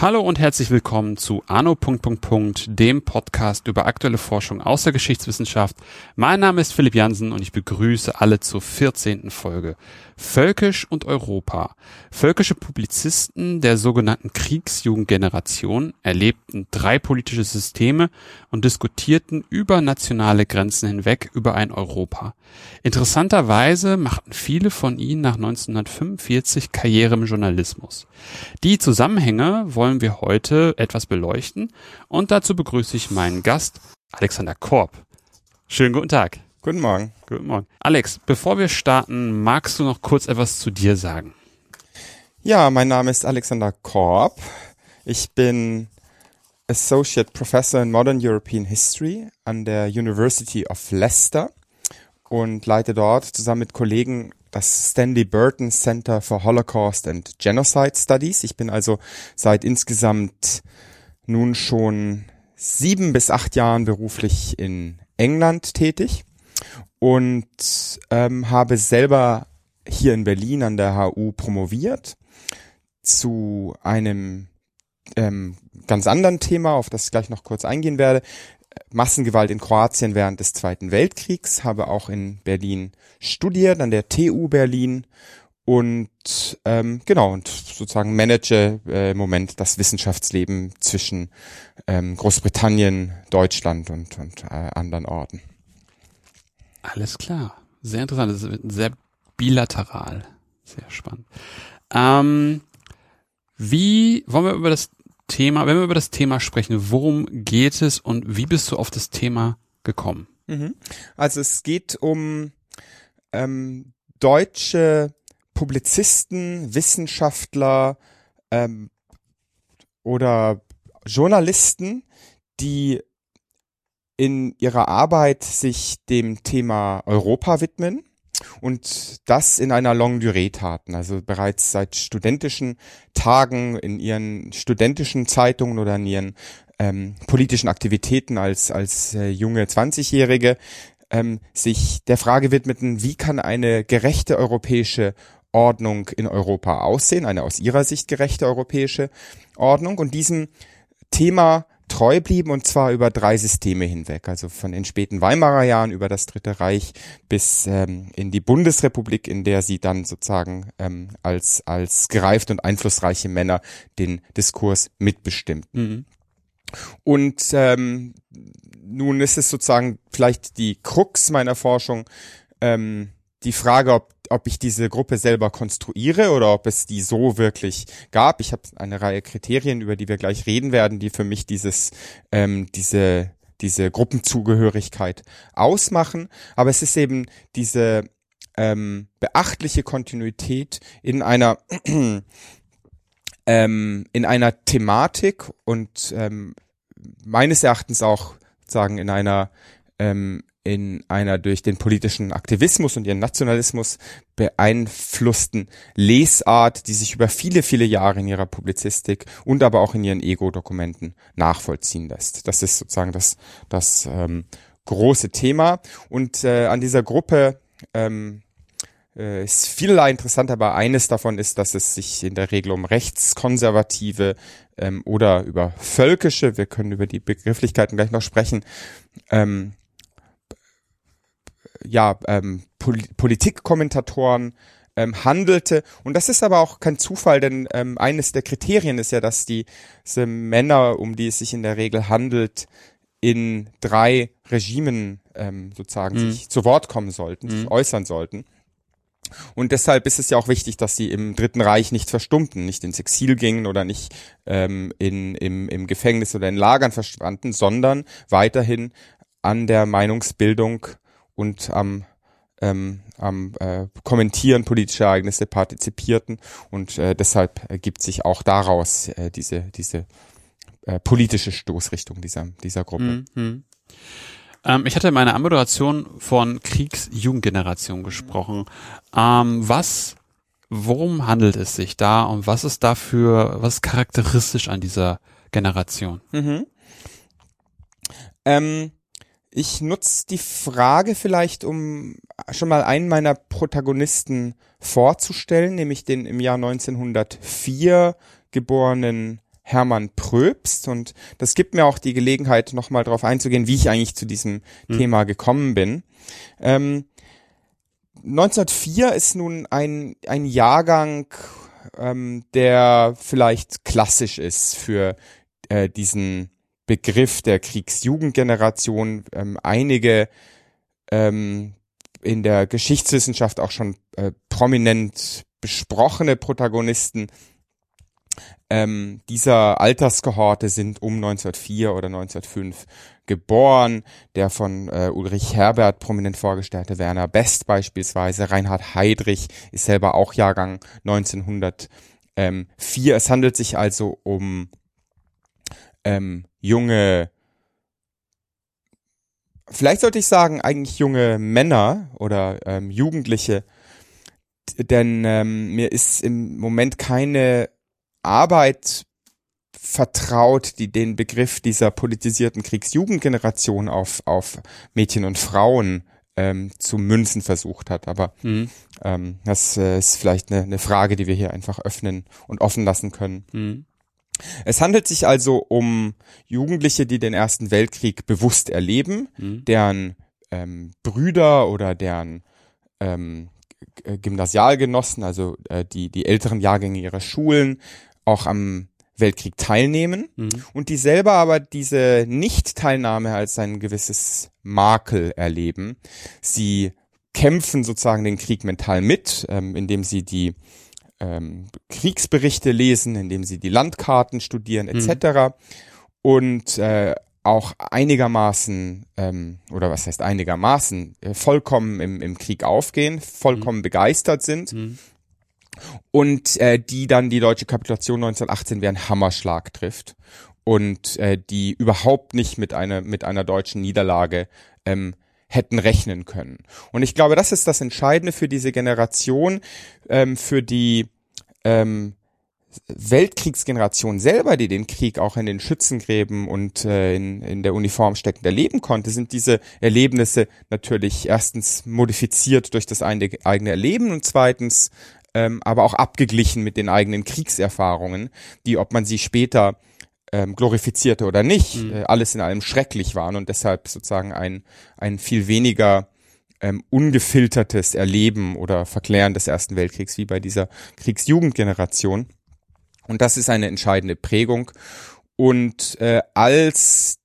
Hallo und herzlich willkommen zu Arno. dem Podcast über aktuelle Forschung aus der Geschichtswissenschaft. Mein Name ist Philipp Jansen und ich begrüße alle zur 14. Folge. Völkisch und Europa. Völkische Publizisten der sogenannten Kriegsjugendgeneration erlebten drei politische Systeme und diskutierten über nationale Grenzen hinweg über ein Europa. Interessanterweise machten viele von ihnen nach 1945 Karriere im Journalismus. Die Zusammenhänge wollen wir heute etwas beleuchten und dazu begrüße ich meinen Gast Alexander Korb. Schönen guten Tag. Guten Morgen. Guten Morgen. Alex, bevor wir starten, magst du noch kurz etwas zu dir sagen? Ja, mein Name ist Alexander Korb. Ich bin Associate Professor in Modern European History an der University of Leicester und leite dort zusammen mit Kollegen das Stanley Burton Center for Holocaust and Genocide Studies. Ich bin also seit insgesamt nun schon sieben bis acht Jahren beruflich in England tätig und ähm, habe selber hier in Berlin an der HU promoviert zu einem ähm, ganz anderen Thema, auf das ich gleich noch kurz eingehen werde. Massengewalt in Kroatien während des Zweiten Weltkriegs, habe auch in Berlin studiert, an der TU Berlin und ähm, genau und sozusagen manage äh, im Moment das Wissenschaftsleben zwischen ähm, Großbritannien, Deutschland und, und äh, anderen Orten. Alles klar. Sehr interessant. Das ist sehr bilateral. Sehr spannend. Ähm, wie wollen wir über das Thema, wenn wir über das Thema sprechen, worum geht es und wie bist du auf das Thema gekommen? Mhm. Also es geht um ähm, deutsche Publizisten, Wissenschaftler ähm, oder Journalisten, die in ihrer Arbeit sich dem Thema Europa widmen und das in einer Longue Durée taten, also bereits seit studentischen Tagen in ihren studentischen Zeitungen oder in ihren ähm, politischen Aktivitäten als, als äh, junge 20-Jährige ähm, sich der Frage widmeten, wie kann eine gerechte europäische Ordnung in Europa aussehen, eine aus ihrer Sicht gerechte europäische Ordnung? Und diesem Thema treu blieben und zwar über drei Systeme hinweg, also von den späten Weimarer Jahren über das Dritte Reich bis ähm, in die Bundesrepublik, in der sie dann sozusagen ähm, als als gereift und einflussreiche Männer den Diskurs mitbestimmten. Mhm. Und ähm, nun ist es sozusagen vielleicht die Krux meiner Forschung, ähm, die Frage, ob, ob ich diese Gruppe selber konstruiere oder ob es die so wirklich gab. Ich habe eine Reihe Kriterien, über die wir gleich reden werden, die für mich dieses, ähm, diese, diese Gruppenzugehörigkeit ausmachen. Aber es ist eben diese ähm, beachtliche Kontinuität in einer ähm, in einer Thematik und ähm, meines Erachtens auch sagen in einer ähm, in einer durch den politischen Aktivismus und ihren Nationalismus beeinflussten Lesart, die sich über viele, viele Jahre in ihrer Publizistik und aber auch in ihren Ego-Dokumenten nachvollziehen lässt. Das ist sozusagen das, das ähm, große Thema. Und äh, an dieser Gruppe ähm, äh, ist vielerlei interessant, aber eines davon ist, dass es sich in der Regel um rechtskonservative ähm, oder über völkische, wir können über die Begrifflichkeiten gleich noch sprechen, ähm, ja, ähm, Pol Politikkommentatoren ähm, handelte. Und das ist aber auch kein Zufall, denn ähm, eines der Kriterien ist ja, dass die, diese Männer, um die es sich in der Regel handelt, in drei Regimen ähm, sozusagen mhm. sich zu Wort kommen sollten, mhm. sich äußern sollten. Und deshalb ist es ja auch wichtig, dass sie im Dritten Reich nicht verstummten, nicht ins Exil gingen oder nicht ähm, in, im, im Gefängnis oder in Lagern verschwanden, sondern weiterhin an der Meinungsbildung und am ähm, am äh, Kommentieren politischer Ereignisse partizipierten und äh, deshalb ergibt sich auch daraus äh, diese diese äh, politische Stoßrichtung dieser dieser Gruppe. Mhm. Ähm, ich hatte in meiner Anmoderation von Kriegsjugendgeneration gesprochen. Ähm, was, worum handelt es sich da und was ist dafür, was ist charakteristisch an dieser Generation? Mhm. Ähm, ich nutze die Frage vielleicht, um schon mal einen meiner Protagonisten vorzustellen, nämlich den im Jahr 1904 geborenen Hermann Pröbst. Und das gibt mir auch die Gelegenheit, nochmal darauf einzugehen, wie ich eigentlich zu diesem mhm. Thema gekommen bin. Ähm, 1904 ist nun ein, ein Jahrgang, ähm, der vielleicht klassisch ist für äh, diesen Begriff der Kriegsjugendgeneration. Ähm, einige ähm, in der Geschichtswissenschaft auch schon äh, prominent besprochene Protagonisten ähm, dieser Alterskohorte sind um 1904 oder 1905 geboren. Der von äh, Ulrich Herbert prominent vorgestellte Werner Best beispielsweise, Reinhard Heydrich ist selber auch Jahrgang 1904. Es handelt sich also um ähm, junge, vielleicht sollte ich sagen, eigentlich junge Männer oder ähm, Jugendliche, denn ähm, mir ist im Moment keine Arbeit vertraut, die den Begriff dieser politisierten Kriegsjugendgeneration auf, auf Mädchen und Frauen ähm, zu münzen versucht hat. Aber mhm. ähm, das äh, ist vielleicht eine, eine Frage, die wir hier einfach öffnen und offen lassen können. Mhm. Es handelt sich also um Jugendliche, die den Ersten Weltkrieg bewusst erleben, mhm. deren ähm, Brüder oder deren ähm, Gymnasialgenossen, also äh, die, die älteren Jahrgänge ihrer Schulen, auch am Weltkrieg teilnehmen mhm. und die selber aber diese Nicht-Teilnahme als ein gewisses Makel erleben. Sie kämpfen sozusagen den Krieg mental mit, ähm, indem sie die ähm, Kriegsberichte lesen, indem sie die Landkarten studieren etc. Mhm. Und äh, auch einigermaßen, ähm, oder was heißt einigermaßen, äh, vollkommen im, im Krieg aufgehen, vollkommen mhm. begeistert sind. Mhm. Und äh, die dann die deutsche Kapitulation 1918 wie ein Hammerschlag trifft und äh, die überhaupt nicht mit einer mit einer deutschen Niederlage ähm, hätten rechnen können. Und ich glaube, das ist das Entscheidende für diese Generation, ähm, für die ähm, Weltkriegsgeneration selber, die den Krieg auch in den Schützengräben und äh, in, in der Uniform steckend erleben konnte, sind diese Erlebnisse natürlich erstens modifiziert durch das eigene Erleben und zweitens ähm, aber auch abgeglichen mit den eigenen Kriegserfahrungen, die, ob man sie später ähm, glorifizierte oder nicht, mhm. äh, alles in allem schrecklich waren und deshalb sozusagen ein, ein viel weniger ähm, ungefiltertes Erleben oder Verklären des Ersten Weltkriegs wie bei dieser Kriegsjugendgeneration. Und das ist eine entscheidende Prägung. Und äh, als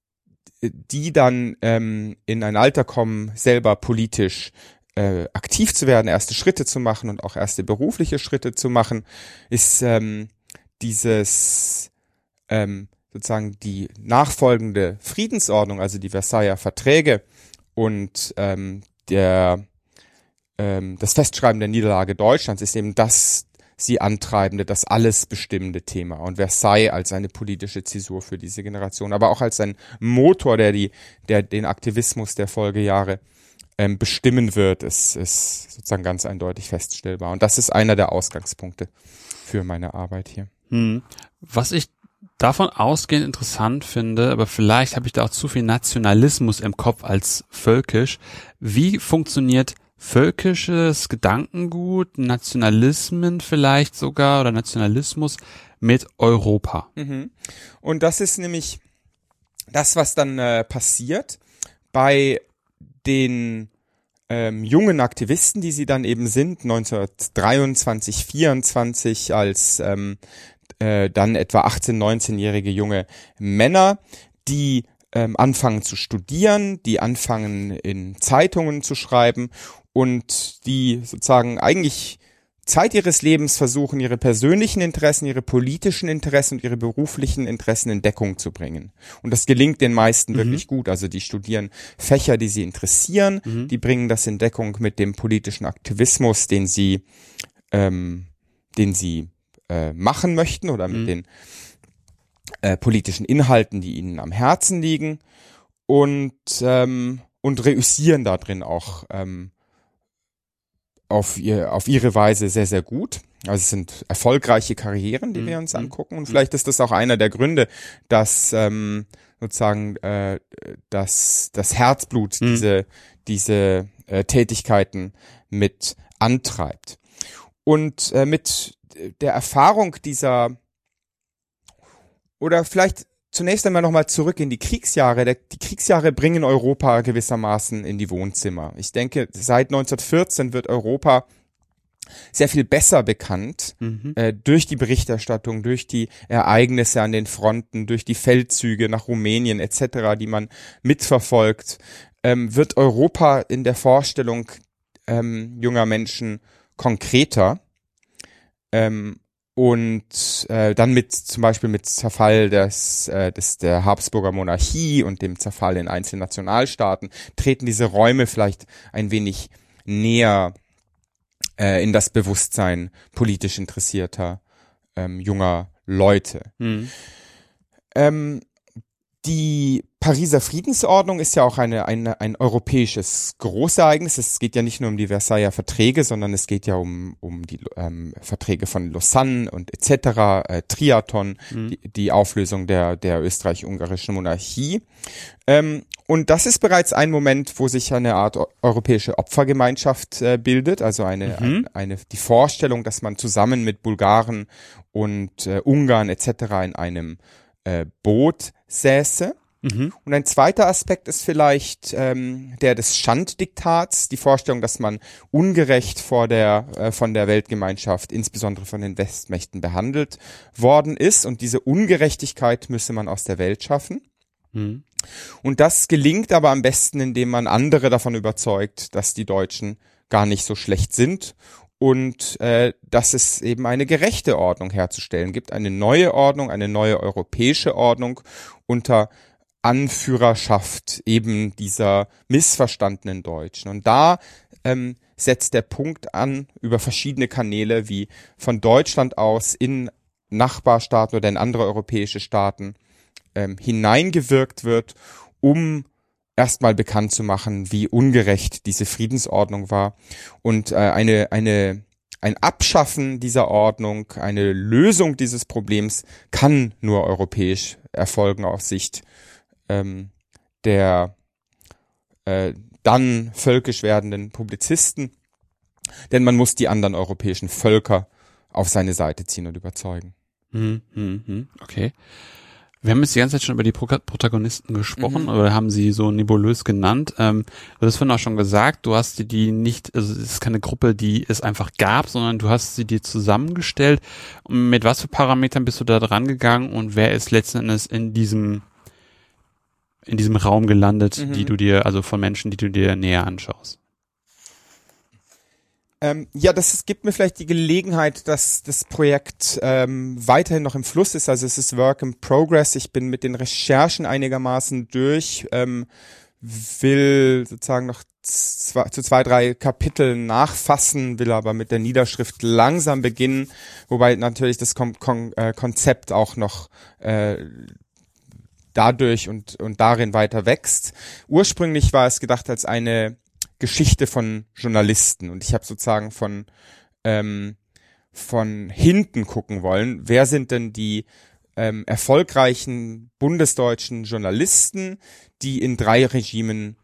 die dann ähm, in ein Alter kommen, selber politisch äh, aktiv zu werden, erste Schritte zu machen und auch erste berufliche Schritte zu machen, ist ähm, dieses ähm, sozusagen die nachfolgende Friedensordnung, also die Versailler Verträge und ähm, der ähm, das Festschreiben der Niederlage Deutschlands ist eben das sie antreibende, das alles bestimmende Thema und Versailles als eine politische Zäsur für diese Generation, aber auch als ein Motor, der die, der den Aktivismus der Folgejahre ähm, bestimmen wird, ist, ist sozusagen ganz eindeutig feststellbar. Und das ist einer der Ausgangspunkte für meine Arbeit hier. Hm. Was ich davon ausgehend interessant finde, aber vielleicht habe ich da auch zu viel Nationalismus im Kopf als völkisch. Wie funktioniert völkisches Gedankengut, Nationalismen vielleicht sogar oder Nationalismus mit Europa? Mhm. Und das ist nämlich das, was dann äh, passiert bei den ähm, jungen Aktivisten, die sie dann eben sind, 1923, 24 als ähm, äh, dann etwa 18, 19-jährige junge Männer, die ähm, anfangen zu studieren, die anfangen in Zeitungen zu schreiben und die sozusagen eigentlich Zeit ihres Lebens versuchen, ihre persönlichen Interessen, ihre politischen Interessen und ihre beruflichen Interessen in Deckung zu bringen. Und das gelingt den meisten mhm. wirklich gut. Also die studieren Fächer, die sie interessieren, mhm. die bringen das in Deckung mit dem politischen Aktivismus, den sie, ähm, den sie äh, machen möchten oder mit mhm. den äh, politischen Inhalten, die ihnen am Herzen liegen und ähm, und reüssieren da drin auch ähm, auf, ihr, auf ihre Weise sehr, sehr gut. Also es sind erfolgreiche Karrieren, die mhm. wir uns angucken. Und vielleicht ist das auch einer der Gründe, dass ähm, sozusagen äh, das, das Herzblut mhm. diese, diese äh, Tätigkeiten mit antreibt. Und äh, mit der Erfahrung dieser oder vielleicht zunächst einmal nochmal zurück in die Kriegsjahre. Der, die Kriegsjahre bringen Europa gewissermaßen in die Wohnzimmer. Ich denke, seit 1914 wird Europa sehr viel besser bekannt mhm. äh, durch die Berichterstattung, durch die Ereignisse an den Fronten, durch die Feldzüge nach Rumänien etc., die man mitverfolgt, ähm, wird Europa in der Vorstellung ähm, junger Menschen konkreter. Ähm, und äh, dann mit zum Beispiel mit Zerfall des, äh, des der Habsburger Monarchie und dem Zerfall in einzelnen Nationalstaaten treten diese Räume vielleicht ein wenig näher äh, in das Bewusstsein politisch interessierter ähm, junger Leute. Mhm. Ähm, die Pariser Friedensordnung ist ja auch eine, eine, ein europäisches Großereignis. Es geht ja nicht nur um die Versailler Verträge, sondern es geht ja um, um die ähm, Verträge von Lausanne und etc., äh, Triaton, mhm. die, die Auflösung der, der österreich-ungarischen Monarchie. Ähm, und das ist bereits ein Moment, wo sich eine Art europäische Opfergemeinschaft äh, bildet, also eine, mhm. eine, eine, die Vorstellung, dass man zusammen mit Bulgaren und äh, Ungarn etc. in einem äh, Boot säße. Mhm. Und ein zweiter Aspekt ist vielleicht ähm, der des Schanddiktats, die Vorstellung, dass man ungerecht vor der, äh, von der Weltgemeinschaft, insbesondere von den Westmächten, behandelt worden ist. Und diese Ungerechtigkeit müsse man aus der Welt schaffen. Mhm. Und das gelingt aber am besten, indem man andere davon überzeugt, dass die Deutschen gar nicht so schlecht sind und äh, dass es eben eine gerechte Ordnung herzustellen gibt, eine neue Ordnung, eine neue europäische Ordnung unter Anführerschaft eben dieser missverstandenen Deutschen. Und da ähm, setzt der Punkt an über verschiedene Kanäle, wie von Deutschland aus in Nachbarstaaten oder in andere europäische Staaten ähm, hineingewirkt wird, um erstmal bekannt zu machen, wie ungerecht diese Friedensordnung war und äh, eine eine ein Abschaffen dieser Ordnung, eine Lösung dieses Problems kann nur europäisch erfolgen aus Sicht ähm, der äh, dann völkisch werdenden Publizisten, denn man muss die anderen europäischen Völker auf seine Seite ziehen und überzeugen. Hm, hm, hm. Okay. Wir haben jetzt die ganze Zeit schon über die Pro Protagonisten gesprochen, mhm. oder haben sie so nebulös genannt. Ähm, du hast vorhin auch schon gesagt, du hast die nicht, also es ist keine Gruppe, die es einfach gab, sondern du hast sie dir zusammengestellt. Und mit was für Parametern bist du da dran gegangen und wer ist letzten Endes in diesem in diesem Raum gelandet, mhm. die du dir, also von Menschen, die du dir näher anschaust? Ähm, ja, das gibt mir vielleicht die Gelegenheit, dass das Projekt ähm, weiterhin noch im Fluss ist. Also es ist Work in Progress. Ich bin mit den Recherchen einigermaßen durch, ähm, will sozusagen noch zwei, zu zwei, drei Kapiteln nachfassen, will aber mit der Niederschrift langsam beginnen, wobei natürlich das Kon Kon äh, Konzept auch noch äh, dadurch und, und darin weiter wächst. Ursprünglich war es gedacht als eine Geschichte von Journalisten und ich habe sozusagen von ähm, von hinten gucken wollen, wer sind denn die ähm, erfolgreichen bundesdeutschen Journalisten, die in drei Regimen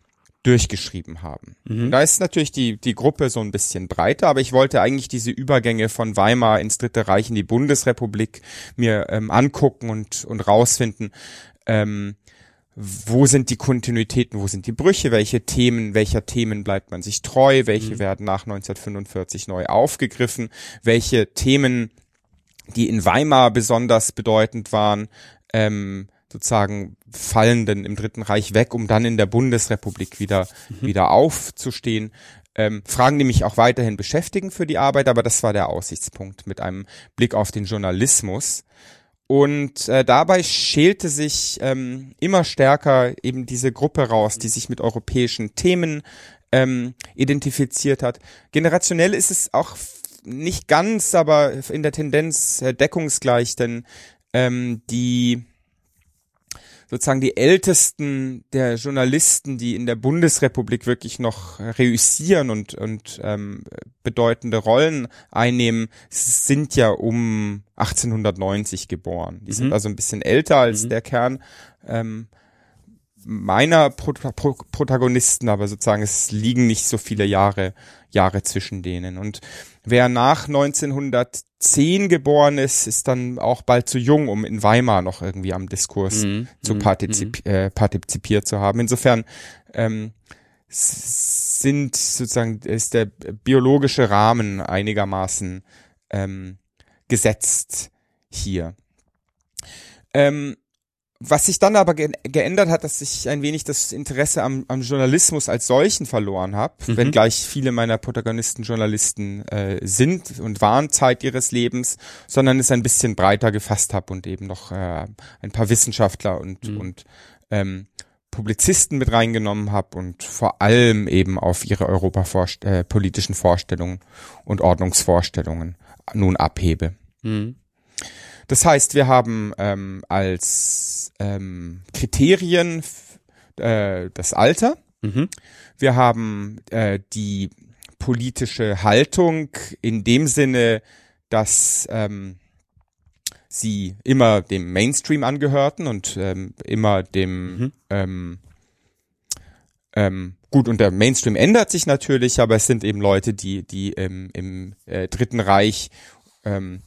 durchgeschrieben haben. Mhm. Da ist natürlich die, die Gruppe so ein bisschen breiter, aber ich wollte eigentlich diese Übergänge von Weimar ins Dritte Reich in die Bundesrepublik mir ähm, angucken und, und rausfinden, ähm, wo sind die Kontinuitäten, wo sind die Brüche, welche Themen, welcher Themen bleibt man sich treu, welche mhm. werden nach 1945 neu aufgegriffen, welche Themen, die in Weimar besonders bedeutend waren, ähm, sozusagen fallen denn im Dritten Reich weg, um dann in der Bundesrepublik wieder, mhm. wieder aufzustehen. Ähm, Fragen, die mich auch weiterhin beschäftigen für die Arbeit, aber das war der Aussichtspunkt mit einem Blick auf den Journalismus. Und äh, dabei schälte sich ähm, immer stärker eben diese Gruppe raus, die sich mit europäischen Themen ähm, identifiziert hat. Generationell ist es auch nicht ganz, aber in der Tendenz äh, deckungsgleich, denn ähm, die sozusagen die ältesten der Journalisten, die in der Bundesrepublik wirklich noch reüssieren und, und ähm, bedeutende Rollen einnehmen, sind ja um 1890 geboren. Die sind Mhm. also ein bisschen älter als Mhm. der Kern ähm, meiner Pro Pro Protagonisten, aber sozusagen es liegen nicht so viele Jahre Jahre zwischen denen. Und wer nach 1910 geboren ist, ist dann auch bald zu jung, um in Weimar noch irgendwie am Diskurs Mhm. zu Mhm. partizip äh, partizipiert zu haben. Insofern ähm, sind sozusagen ist der biologische Rahmen einigermaßen ähm, gesetzt hier. Ähm, was sich dann aber ge geändert hat, dass ich ein wenig das Interesse am, am Journalismus als solchen verloren habe, Mhm. wenngleich viele meiner Protagonisten Journalisten äh, sind und waren Zeit ihres Lebens, sondern es ein bisschen breiter gefasst habe und eben noch äh, ein paar Wissenschaftler und, Mhm. und ähm, Publizisten mit reingenommen habe und vor allem eben auf ihre europapolitischen äh, politischen Vorstellungen und Ordnungsvorstellungen nun abhebe. Mhm. Das heißt, wir haben ähm, als ähm, Kriterien äh, das Alter, Mhm. wir haben äh, die politische Haltung in dem Sinne, dass ähm, sie immer dem Mainstream angehörten und ähm, immer dem Mhm. ähm, ähm, gut und der Mainstream ändert sich natürlich, aber es sind eben Leute, die die im, im äh, Dritten Reich ähm,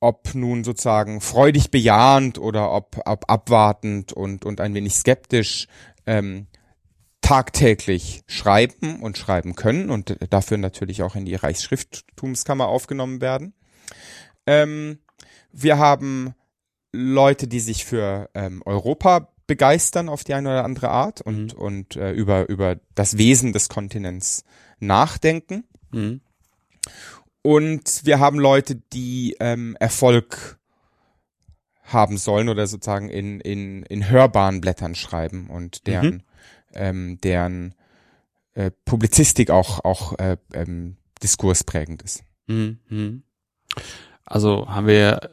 ob nun sozusagen freudig bejahend oder ob, ob abwartend und, und ein wenig skeptisch ähm, tagtäglich schreiben und schreiben können und dafür natürlich auch in die Reichsschrifttumskammer aufgenommen werden. Ähm, wir haben Leute, die sich für ähm, Europa begeistern auf die eine oder andere Art und, Mhm. und äh, über, über das Wesen des Kontinents nachdenken. Mhm. Und wir haben Leute, die ähm, Erfolg haben sollen oder sozusagen in, in, in hörbaren Blättern schreiben und deren, Mhm. ähm, deren äh, Publizistik auch, auch äh, ähm, diskursprägend ist. Mhm. Mhm. Also haben wir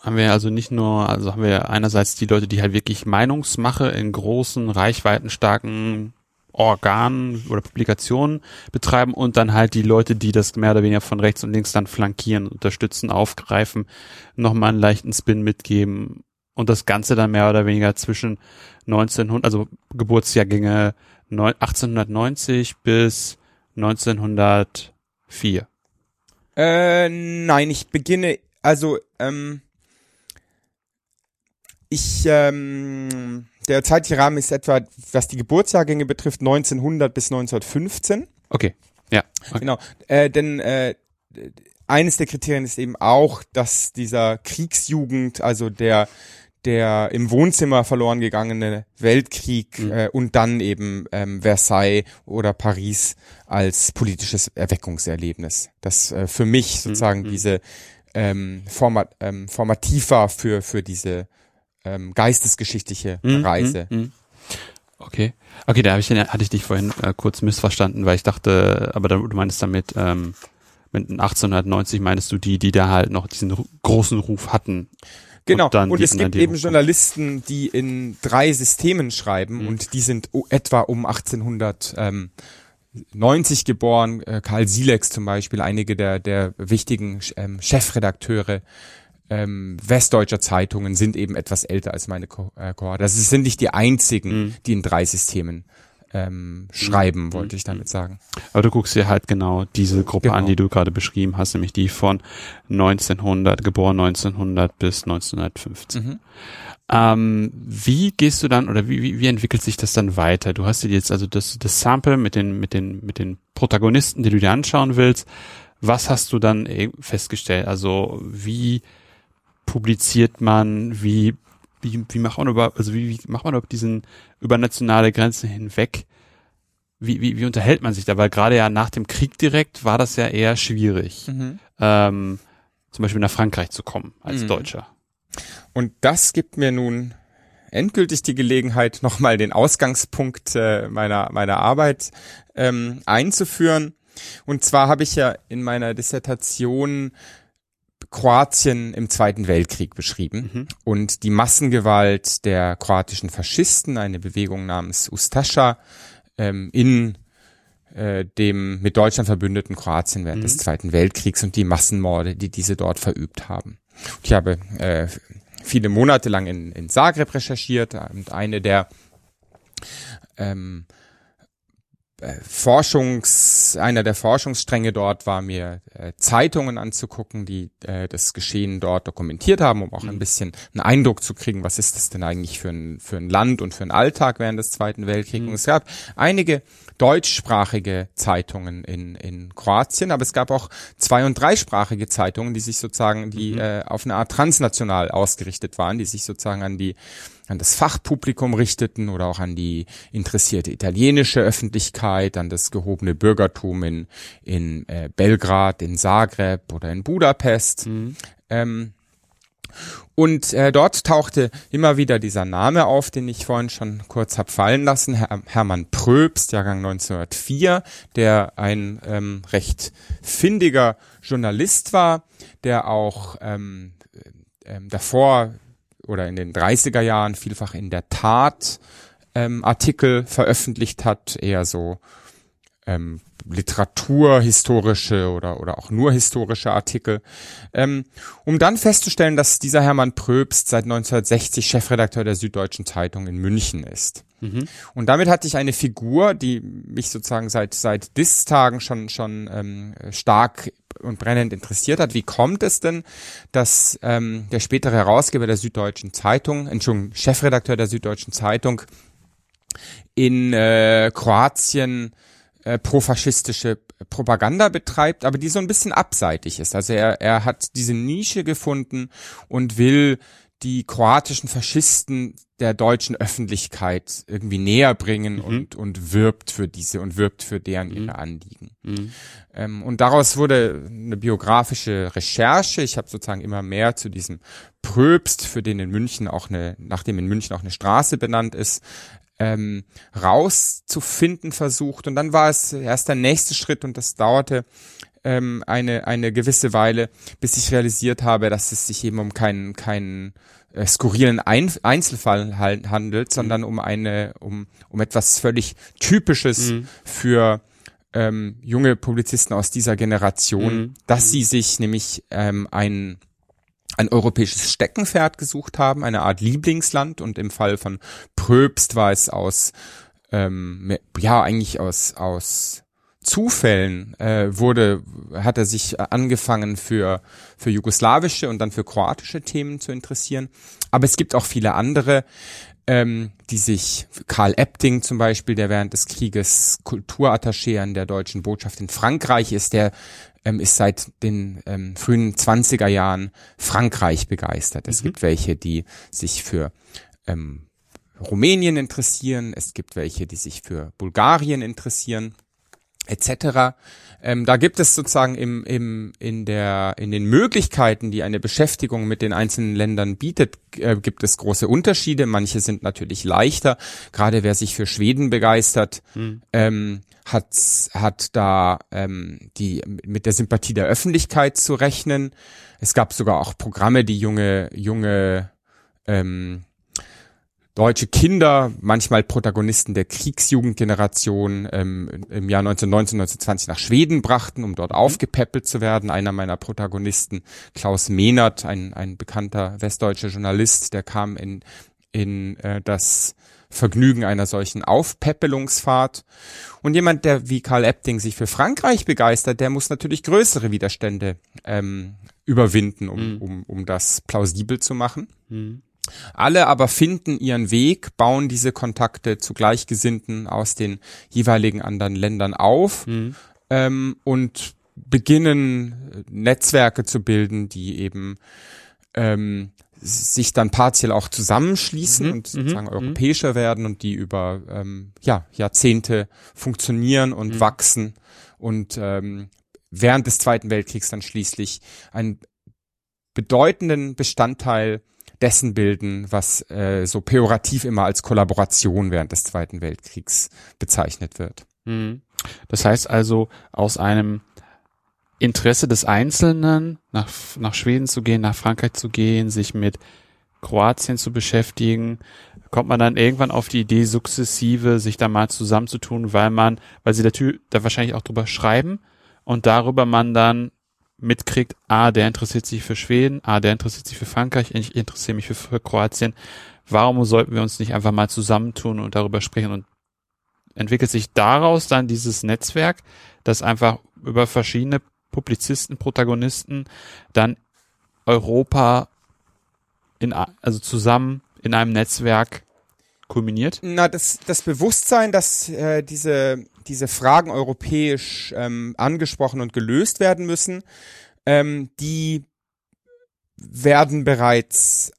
haben wir also nicht nur, also haben wir einerseits die Leute, die halt wirklich Meinungsmache in großen, reichweitenstarken Organen oder Publikationen betreiben und dann halt die Leute, die das mehr oder weniger von rechts und links dann flankieren, unterstützen, aufgreifen, nochmal einen leichten Spin mitgeben und das Ganze dann mehr oder weniger zwischen 1900, also Geburtsjahrgänge neun- 1890 bis 1904. Äh, nein, ich beginne, also, ähm, ich, ähm, der zeitliche Rahmen ist etwa, was die Geburtsjahrgänge betrifft, 1900 bis 1915. Okay, ja. Okay. Genau, äh, denn äh, eines der Kriterien ist eben auch, dass dieser Kriegsjugend, also der der im Wohnzimmer verloren gegangene Weltkrieg Mhm. äh, und dann eben ähm, Versailles oder Paris als politisches Erweckungserlebnis. Das äh, für mich sozusagen mhm. diese ähm, Format, ähm, formativ war für für diese ähm, geistesgeschichtliche Mhm, Reise. mhm, mhm. Okay. Okay, da ich, den- hatte ich dich vorhin äh, kurz missverstanden, weil ich dachte, aber da, du meinst damit, ähm, mit 1890 meinst du die, die da halt noch diesen großen Ruf hatten. Genau, Und und, es gibt eben. Journalisten, die in drei Systemen schreiben Mhm. und die sind etwa um 1890 geboren. Äh, Karl Silex zum Beispiel, einige der, der wichtigen ähm, Chefredakteure ähm, westdeutscher Zeitungen sind eben etwas älter als meine Ko äh, Kohorte. Es sind nicht die einzigen, Mhm. die in drei Systemen ähm, schreiben, wollte ich damit sagen. Aber du guckst dir halt genau diese Gruppe Genau. an, die du gerade beschrieben hast, nämlich die von 1900, geboren 1900 bis 1915. Mhm. Ähm, wie gehst du dann oder wie, wie, wie entwickelt sich das dann weiter? Du hast dir jetzt also das, das Sample mit den, mit den, mit den Protagonisten, die du dir anschauen willst. Was hast du dann eh festgestellt? Also wie publiziert man, wie, wie, wie macht man überhaupt, also wie, wie macht man überhaupt diesen über nationale Grenzen hinweg? Wie, wie, wie unterhält man sich da? Weil gerade ja nach dem Krieg direkt war das ja eher schwierig, Mhm. ähm, zum Beispiel nach Frankreich zu kommen als Mhm. Deutscher. Und das gibt mir nun endgültig die Gelegenheit, nochmal den Ausgangspunkt äh, meiner, meiner Arbeit ähm, einzuführen. Und zwar habe ich ja in meiner Dissertation Kroatien im Zweiten Weltkrieg beschrieben Mhm. und die Massengewalt der kroatischen Faschisten, eine Bewegung namens Ustascha, ähm, in äh, dem mit Deutschland verbündeten Kroatien während des Zweiten Weltkriegs und die Massenmorde, die diese dort verübt haben. Und ich habe äh, viele Monate lang in, in Zagreb recherchiert und eine der ähm, äh, Forschungs, einer der Forschungsstränge dort war mir äh, Zeitungen anzugucken, die äh, das Geschehen dort dokumentiert haben, um auch ein bisschen einen Eindruck zu kriegen, was ist das denn eigentlich für ein, für ein Land und für ein Alltag während des Zweiten Weltkriegs. Und es gab einige deutschsprachige Zeitungen in, in Kroatien, aber es gab auch zwei- und dreisprachige Zeitungen, die sich sozusagen, die äh, auf eine Art transnational ausgerichtet waren, die sich sozusagen an die an das Fachpublikum richteten oder auch an die interessierte italienische Öffentlichkeit, an das gehobene Bürgertum in, in äh, Belgrad, in Zagreb oder in Budapest. Ähm, und äh, dort tauchte immer wieder dieser Name auf, den ich vorhin schon kurz hab fallen lassen, Her Hermann Pröbst, Jahrgang 1904, der ein ähm, recht findiger Journalist war, der auch ähm, ähm, davor oder in den 30er Jahren vielfach in der Tat ähm, Artikel veröffentlicht hat, eher so ähm, literaturhistorische oder, oder auch nur historische Artikel, ähm, um dann festzustellen, dass dieser Hermann Pröbst seit 1960 Chefredakteur der Süddeutschen Zeitung in München ist. Und damit hatte ich eine Figur, die mich sozusagen seit seit Dis-Tagen schon schon ähm, stark und brennend interessiert hat. Wie kommt es denn, dass ähm, der spätere Herausgeber der Süddeutschen Zeitung, Entschuldigung, Chefredakteur der Süddeutschen Zeitung in äh, Kroatien äh, profaschistische Propaganda betreibt, aber die so ein bisschen abseitig ist. Also er, er hat diese Nische gefunden und will die kroatischen Faschisten der deutschen Öffentlichkeit irgendwie näher bringen und, und wirbt für diese und wirbt für deren ihre Anliegen. Ähm, und daraus wurde eine biografische Recherche. Ich habe sozusagen immer mehr zu diesem Pröbst, für den in München auch eine, nachdem in München auch eine Straße benannt ist, ähm, rauszufinden versucht. Und dann war es erst der nächste Schritt und das dauerte ähm, eine, eine gewisse Weile, bis ich realisiert habe, dass es sich eben um keinen, keinen äh, skurrilen Ein Einzelfall hal- handelt, sondern um eine, um, um etwas völlig Typisches für ähm, junge Publizisten aus dieser Generation, dass sie sich nämlich ähm, ein ein europäisches Steckenpferd gesucht haben, eine Art Lieblingsland und im Fall von Pröbst war es aus ähm, ja eigentlich aus aus Zufällen äh, wurde hat er sich angefangen für für jugoslawische und dann für kroatische Themen zu interessieren, aber es gibt auch viele andere ähm, die sich Karl Epting zum Beispiel, der während des Krieges Kulturattaché an der deutschen Botschaft in Frankreich ist, der ähm, ist seit den ähm, frühen 20er Jahren Frankreich begeistert. Es gibt welche, die sich für ähm, Rumänien interessieren, es gibt welche, die sich für Bulgarien interessieren etc. Ähm, da gibt es sozusagen im, im, in, der, in den Möglichkeiten, die eine Beschäftigung mit den einzelnen Ländern bietet, äh, gibt es große Unterschiede. Manche sind natürlich leichter. Gerade wer sich für Schweden begeistert, ähm, hat, hat da ähm, die mit der Sympathie der Öffentlichkeit zu rechnen. Es gab sogar auch Programme, die junge, junge ähm, deutsche Kinder, manchmal Protagonisten der Kriegsjugendgeneration, ähm, im Jahr 1919, 1920 nach Schweden brachten, um dort aufgepäppelt zu werden. Einer meiner Protagonisten, Klaus Mehnert, ein, ein bekannter westdeutscher Journalist, der kam in, in äh, das Vergnügen einer solchen Aufpäppelungsfahrt. Und jemand, der wie Karl Epting sich für Frankreich begeistert, der muss natürlich größere Widerstände ähm, überwinden, um, um, um das plausibel zu machen. Alle aber finden ihren Weg, bauen diese Kontakte zu Gleichgesinnten aus den jeweiligen anderen Ländern auf ähm, und beginnen äh, Netzwerke zu bilden, die eben ähm, sich dann partiell auch zusammenschließen und sozusagen europäischer werden und die über ähm, ja, Jahrzehnte funktionieren und wachsen und ähm, während des Zweiten Weltkriegs dann schließlich einen bedeutenden Bestandteil dessen bilden, was äh, so pejorativ immer als Kollaboration während des Zweiten Weltkriegs bezeichnet wird. Mhm. Das heißt also, aus einem Interesse des Einzelnen, nach, nach Schweden zu gehen, nach Frankreich zu gehen, sich mit Kroatien zu beschäftigen, kommt man dann irgendwann auf die Idee, sukzessive sich da mal zusammenzutun, weil man, weil sie da, da wahrscheinlich auch drüber schreiben und darüber man dann mitkriegt, ah, der interessiert sich für Schweden, ah, der interessiert sich für Frankreich, ich interessiere mich für, für Kroatien. Warum sollten wir uns nicht einfach mal zusammentun und darüber sprechen und entwickelt sich daraus dann dieses Netzwerk, das einfach über verschiedene Publizisten, Protagonisten dann Europa in, also zusammen in einem Netzwerk kulminiert? Na, das, das Bewusstsein, dass äh, diese, diese Fragen europäisch ähm, angesprochen und gelöst werden müssen, ähm, die werden bereits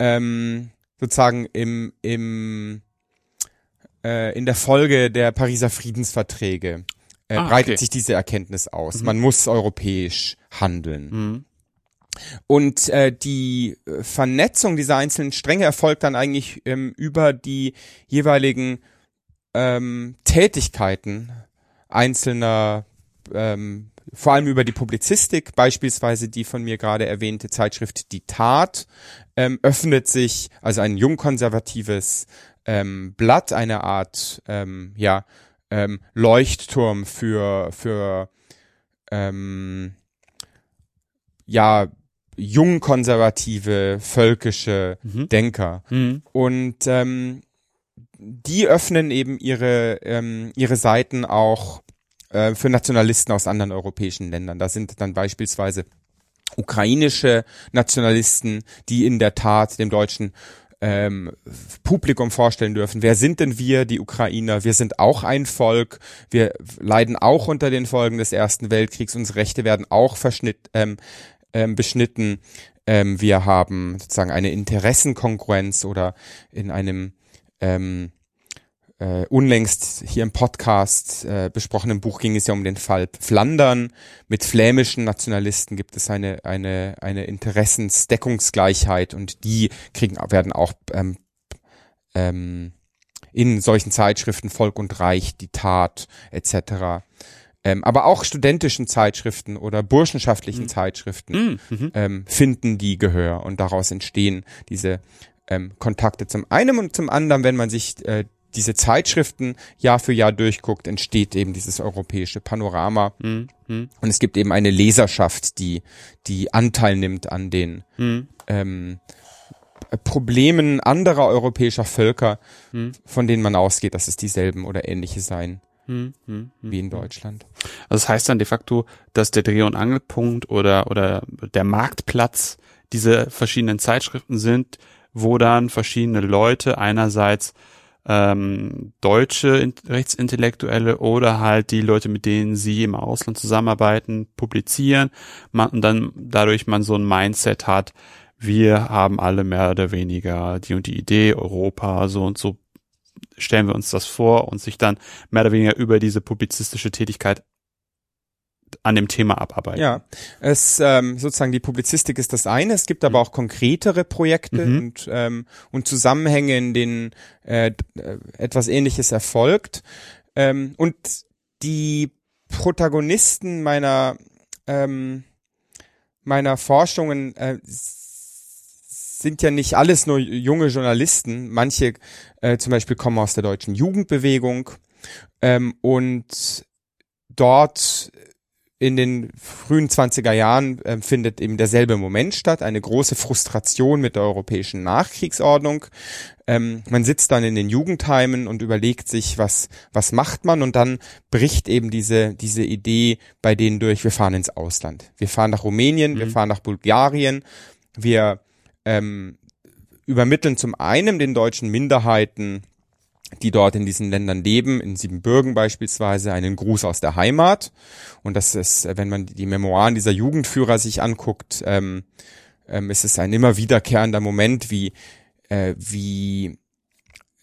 ähm, sozusagen im, im äh, in der Folge der Pariser Friedensverträge äh, ah, breitet okay. sich diese Erkenntnis aus. Mhm. Man muss europäisch handeln. Mhm. Und äh, die äh, Vernetzung dieser einzelnen Stränge erfolgt dann eigentlich ähm, über die jeweiligen ähm, Tätigkeiten einzelner, ähm, vor allem über die Publizistik, beispielsweise die von mir gerade erwähnte Zeitschrift Die Tat, ähm, öffnet sich, also ein jungkonservatives ähm, Blatt, eine Art ähm, ja, ähm, Leuchtturm für, für ähm, ja, jungkonservative, völkische mhm. Denker. Mhm. Und ähm, die öffnen eben ihre, ähm, ihre Seiten auch äh, für Nationalisten aus anderen europäischen Ländern. Da sind dann beispielsweise ukrainische Nationalisten, die in der Tat dem deutschen ähm, Publikum vorstellen dürfen. Wer sind denn wir, die Ukrainer? Wir sind auch ein Volk. Wir leiden auch unter den Folgen des Ersten Weltkriegs. Unsere Rechte werden auch verschnitt, ähm, ähm, beschnitten. Ähm, wir haben sozusagen eine Interessenkonkurrenz oder in einem ähm, äh, unlängst hier im Podcast äh, besprochenen Buch ging es ja um den Fall Flandern. Mit flämischen Nationalisten gibt es eine, eine, eine Interessensdeckungsgleichheit und die kriegen, werden auch ähm, ähm, in solchen Zeitschriften Volk und Reich, die Tat etc. Ähm, aber auch studentischen Zeitschriften oder burschenschaftlichen mhm. Zeitschriften mhm. mhm. ähm, finden die Gehör und daraus entstehen diese ähm, Kontakte zum einen und zum anderen, wenn man sich äh, diese Zeitschriften Jahr für Jahr durchguckt, entsteht eben dieses europäische Panorama. Mhm. Und es gibt eben eine Leserschaft, die, die Anteil nimmt an den mhm. ähm, Problemen anderer europäischer Völker, mhm. von denen man ausgeht, dass es dieselben oder ähnliche seien wie in Deutschland. Also das heißt dann de facto, dass der Dreh- und Angelpunkt oder, oder der Marktplatz diese verschiedenen Zeitschriften sind, wo dann verschiedene Leute einerseits ähm, deutsche Rechtsintellektuelle oder halt die Leute, mit denen sie im Ausland zusammenarbeiten, publizieren man, und dann dadurch man so ein Mindset hat, wir haben alle mehr oder weniger die und die Idee, Europa, so und so stellen wir uns das vor und sich dann mehr oder weniger über diese publizistische Tätigkeit an dem Thema abarbeiten. Ja, es ähm, sozusagen die Publizistik ist das eine. Es gibt aber mhm. auch konkretere Projekte mhm. und ähm, und Zusammenhänge, in denen äh, etwas Ähnliches erfolgt. Ähm, und die Protagonisten meiner ähm, meiner Forschungen äh, sind ja nicht alles nur junge Journalisten. Manche äh, zum Beispiel kommen aus der deutschen Jugendbewegung ähm, und dort in den frühen 20er Jahren äh, findet eben derselbe Moment statt, eine große Frustration mit der europäischen Nachkriegsordnung. Ähm, man sitzt dann in den Jugendheimen und überlegt sich, was, was macht man und dann bricht eben diese, diese Idee bei denen durch, wir fahren ins Ausland. Wir fahren nach Rumänien, mhm. wir fahren nach Bulgarien, wir ähm, übermitteln zum einen den deutschen Minderheiten die dort in diesen Ländern leben, in Siebenbürgen beispielsweise, einen Gruß aus der Heimat. Und das ist, wenn man die Memoiren dieser Jugendführer sich anguckt, ähm, ähm, ist es ein immer wiederkehrender Moment, wie, äh, wie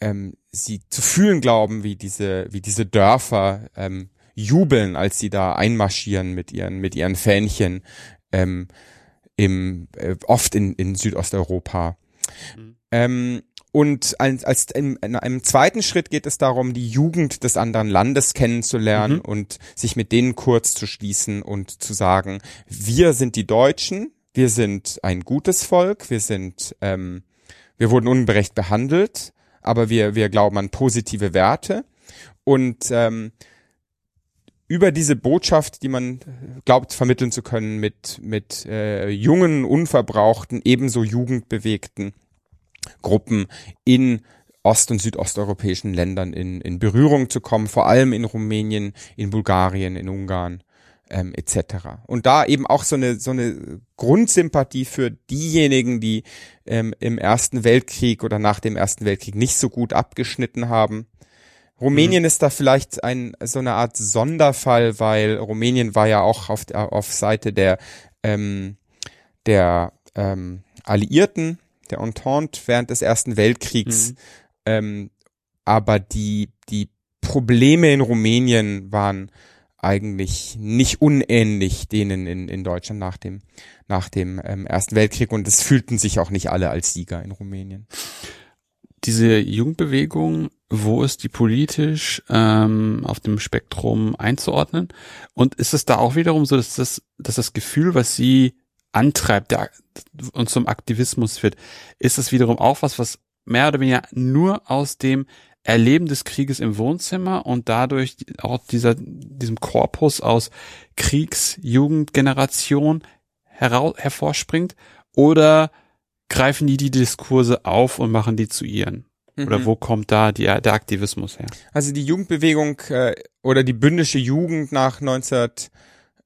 ähm, sie zu fühlen glauben, wie diese, wie diese Dörfer ähm, jubeln, als sie da einmarschieren mit ihren, mit ihren Fähnchen, ähm, im, äh, oft in, in Südosteuropa. Mhm. Ähm, und als, als in, in einem zweiten Schritt geht es darum, die Jugend des anderen Landes kennenzulernen mhm. und sich mit denen kurz zu schließen und zu sagen, wir sind die Deutschen, wir sind ein gutes Volk, wir sind, ähm, wir wurden unberecht behandelt, aber wir, wir glauben an positive Werte und ähm, über diese Botschaft, die man glaubt vermitteln zu können mit mit äh, jungen, unverbrauchten, ebenso jugendbewegten Gruppen in ost- und südosteuropäischen Ländern in, in Berührung zu kommen, vor allem in Rumänien, in Bulgarien, in Ungarn ähm, etc. Und da eben auch so eine so eine Grundsympathie für diejenigen, die ähm, im Ersten Weltkrieg oder nach dem Ersten Weltkrieg nicht so gut abgeschnitten haben. Rumänien mhm. ist da vielleicht ein so eine Art Sonderfall, weil Rumänien war ja auch auf auf Seite der ähm, der ähm, Alliierten der Entente während des Ersten Weltkriegs. Mhm. Ähm, aber die, die Probleme in Rumänien waren eigentlich nicht unähnlich denen in, in Deutschland nach dem, nach dem ähm, Ersten Weltkrieg und es fühlten sich auch nicht alle als Sieger in Rumänien. Diese Jugendbewegung, wo ist die politisch ähm, auf dem Spektrum einzuordnen? Und ist es da auch wiederum so, dass das, dass das Gefühl, was sie antreibt der, und zum Aktivismus führt, ist es wiederum auch was, was mehr oder weniger nur aus dem Erleben des Krieges im Wohnzimmer und dadurch auch dieser, diesem Korpus aus Kriegsjugendgeneration hervorspringt oder greifen die die Diskurse auf und machen die zu ihren? Oder mhm. wo kommt da die, der Aktivismus her? Also die Jugendbewegung äh, oder die bündische Jugend nach 19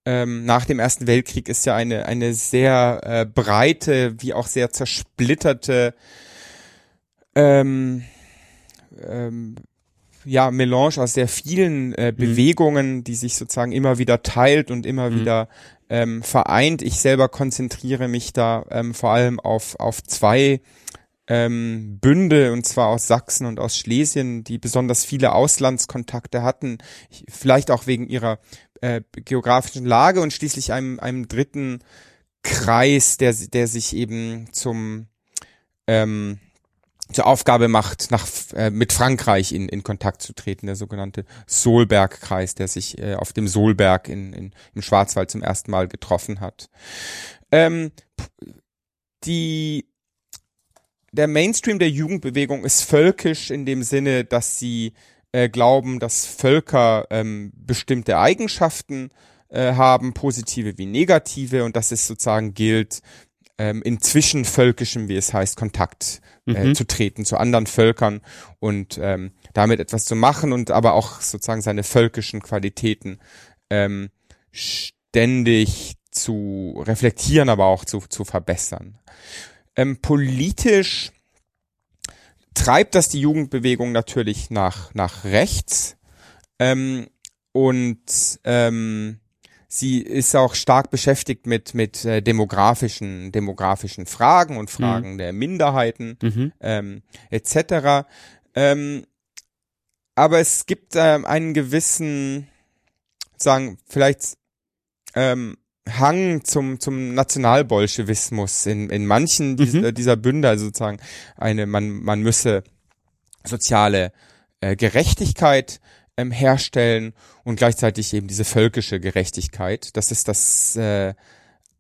ähm, nach dem Ersten Weltkrieg ist ja eine, eine sehr äh, breite, wie auch sehr zersplitterte ähm, ähm, ja, Melange aus sehr vielen äh, mhm. Bewegungen, die sich sozusagen immer wieder teilt und immer mhm. wieder ähm, vereint. Ich selber konzentriere mich da ähm, vor allem auf, auf zwei ähm, Bünde, und zwar aus Sachsen und aus Schlesien, die besonders viele Auslandskontakte hatten, vielleicht auch wegen ihrer äh, geografischen Lage und schließlich einem, einem dritten Kreis, der, der sich eben zum ähm, zur Aufgabe macht, nach, äh, mit Frankreich in, in Kontakt zu treten, der sogenannte Solberg-Kreis, der sich äh, auf dem Solberg in, in, im Schwarzwald zum ersten Mal getroffen hat. Ähm, die, der Mainstream der Jugendbewegung ist völkisch in dem Sinne, dass sie äh, glauben, dass Völker ähm, bestimmte Eigenschaften äh, haben, positive wie negative, und dass es sozusagen gilt, ähm, in zwischenvölkischem, wie es heißt, Kontakt äh, mhm. zu treten zu anderen Völkern und ähm, damit etwas zu machen und aber auch sozusagen seine völkischen Qualitäten ähm, ständig zu reflektieren, aber auch zu, zu verbessern. Ähm, politisch treibt das die Jugendbewegung natürlich nach, nach rechts. Ähm, und ähm, sie ist auch stark beschäftigt mit, mit äh, demografischen, demografischen Fragen und Fragen mhm. der Minderheiten mhm. ähm, etc. Ähm, aber es gibt ähm, einen gewissen, sagen, vielleicht ähm, Hang zum, zum Nationalbolschewismus in, in manchen mhm. Äh, dieser Bünde, also sozusagen eine, man, man müsse soziale äh, Gerechtigkeit ähm, herstellen und gleichzeitig eben diese völkische Gerechtigkeit. Das ist das äh,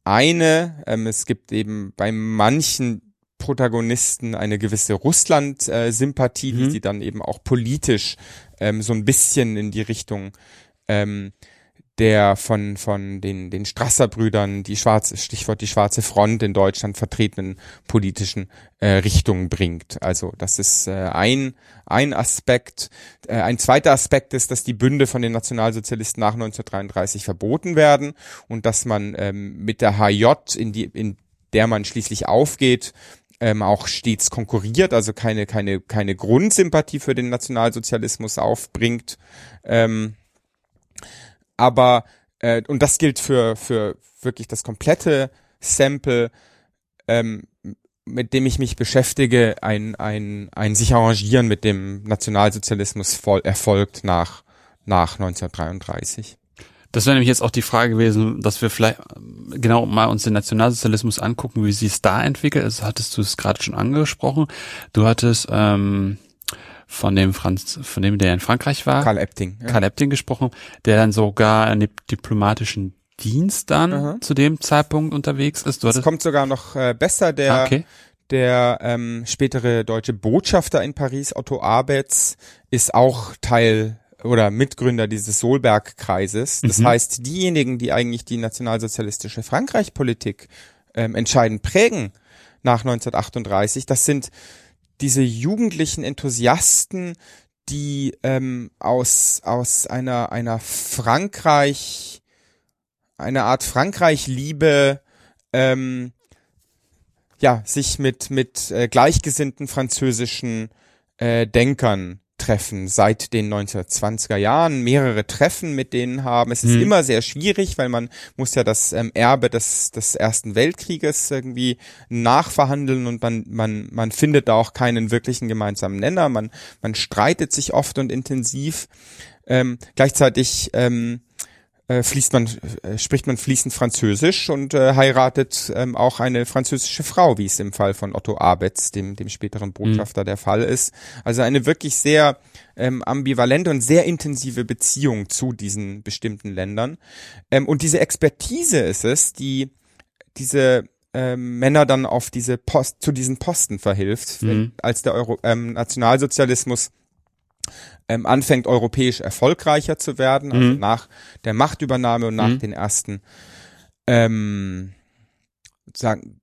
eine. Ähm, es gibt eben bei manchen Protagonisten eine gewisse Russland-Sympathie, äh, mhm. die sie dann eben auch politisch ähm, so ein bisschen in die Richtung ähm, der von, von den, den Strasser-Brüdern die schwarze, Stichwort die schwarze Front in Deutschland vertretenen politischen äh, Richtungen bringt. Also das ist äh, ein, ein Aspekt. Äh, ein zweiter Aspekt ist, dass die Bünde von den Nationalsozialisten nach 1933 verboten werden und dass man ähm, mit der HJ, in, die, in der man schließlich aufgeht, ähm, auch stets konkurriert, also keine, keine, keine Grundsympathie für den Nationalsozialismus aufbringt. Ähm, aber äh, und das gilt für für wirklich das komplette Sample, ähm, mit dem ich mich beschäftige, ein ein ein sich arrangieren mit dem Nationalsozialismus voll, erfolgt nach nach 1933. Das wäre nämlich jetzt auch die Frage gewesen, dass wir vielleicht genau mal uns den Nationalsozialismus angucken, wie sie es da entwickelt. Also hattest du es gerade schon angesprochen. Du hattest ähm, von dem Franz, von dem der in Frankreich war, Karl Epting. Ja. Karl Epting gesprochen, der dann sogar einen diplomatischen Dienst dann Aha. zu dem Zeitpunkt unterwegs ist. Das kommt sogar noch äh, besser. Der ah, okay. der ähm, spätere deutsche Botschafter in Paris, Otto Abetz, ist auch Teil oder Mitgründer dieses Solberg-Kreises. Das mhm. heißt, diejenigen, die eigentlich die nationalsozialistische Frankreich-Politik ähm, entscheidend prägen nach 1938, das sind diese jugendlichen Enthusiasten, die ähm, aus aus einer einer Frankreich einer Art Frankreich-Liebe ähm, ja sich mit mit äh, gleichgesinnten französischen äh, Denkern treffen seit den 1920er Jahren, mehrere Treffen mit denen haben. Es ist hm. immer sehr schwierig, weil man muss ja das ähm, Erbe des, des Ersten Weltkrieges irgendwie nachverhandeln und man, man, man findet da auch keinen wirklichen gemeinsamen Nenner. Man, man streitet sich oft und intensiv. Ähm, gleichzeitig ähm, äh, fließt man, äh, spricht man fließend Französisch und äh, heiratet ähm, auch eine französische Frau, wie es im Fall von Otto Abetz, dem, dem späteren Botschafter, mhm. der Fall ist. Also eine wirklich sehr ähm, ambivalente und sehr intensive Beziehung zu diesen bestimmten Ländern. Ähm, und diese Expertise ist es, die diese ähm, Männer dann auf diese Post, zu diesen Posten verhilft, mhm. wenn, als der Euro, ähm, Nationalsozialismus ähm, anfängt, europäisch erfolgreicher zu werden, also mhm. nach der Machtübernahme und nach mhm. den ersten, ähm, sagen,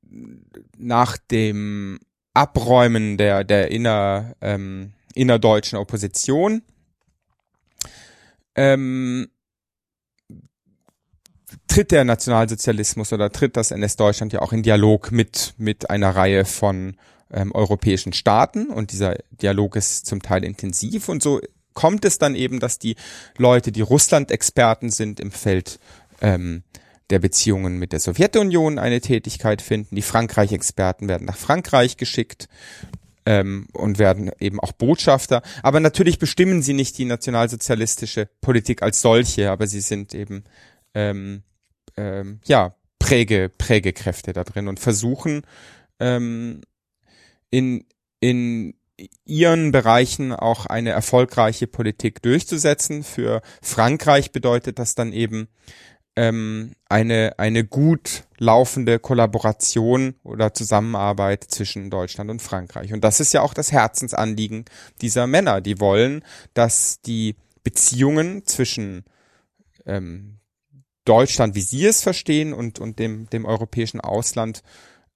nach dem Abräumen der, der inner, ähm, innerdeutschen Opposition, ähm, tritt der Nationalsozialismus oder tritt das NS-Deutschland ja auch in Dialog mit, mit einer Reihe von ähm, europäischen Staaten und dieser Dialog ist zum Teil intensiv und so kommt es dann eben, dass die Leute, die Russland-Experten sind im Feld ähm, der Beziehungen mit der Sowjetunion eine Tätigkeit finden. Die Frankreich-Experten werden nach Frankreich geschickt ähm, und werden eben auch Botschafter. Aber natürlich bestimmen sie nicht die nationalsozialistische Politik als solche, aber sie sind eben ähm, ähm, ja Präge, Prägekräfte da drin und versuchen ähm, in, in ihren Bereichen auch eine erfolgreiche Politik durchzusetzen. Für Frankreich bedeutet das dann eben ähm, eine, eine gut laufende Kollaboration oder Zusammenarbeit zwischen Deutschland und Frankreich. Und das ist ja auch das Herzensanliegen dieser Männer. Die wollen, dass die Beziehungen zwischen ähm, Deutschland, wie sie es verstehen, und, und dem, dem europäischen Ausland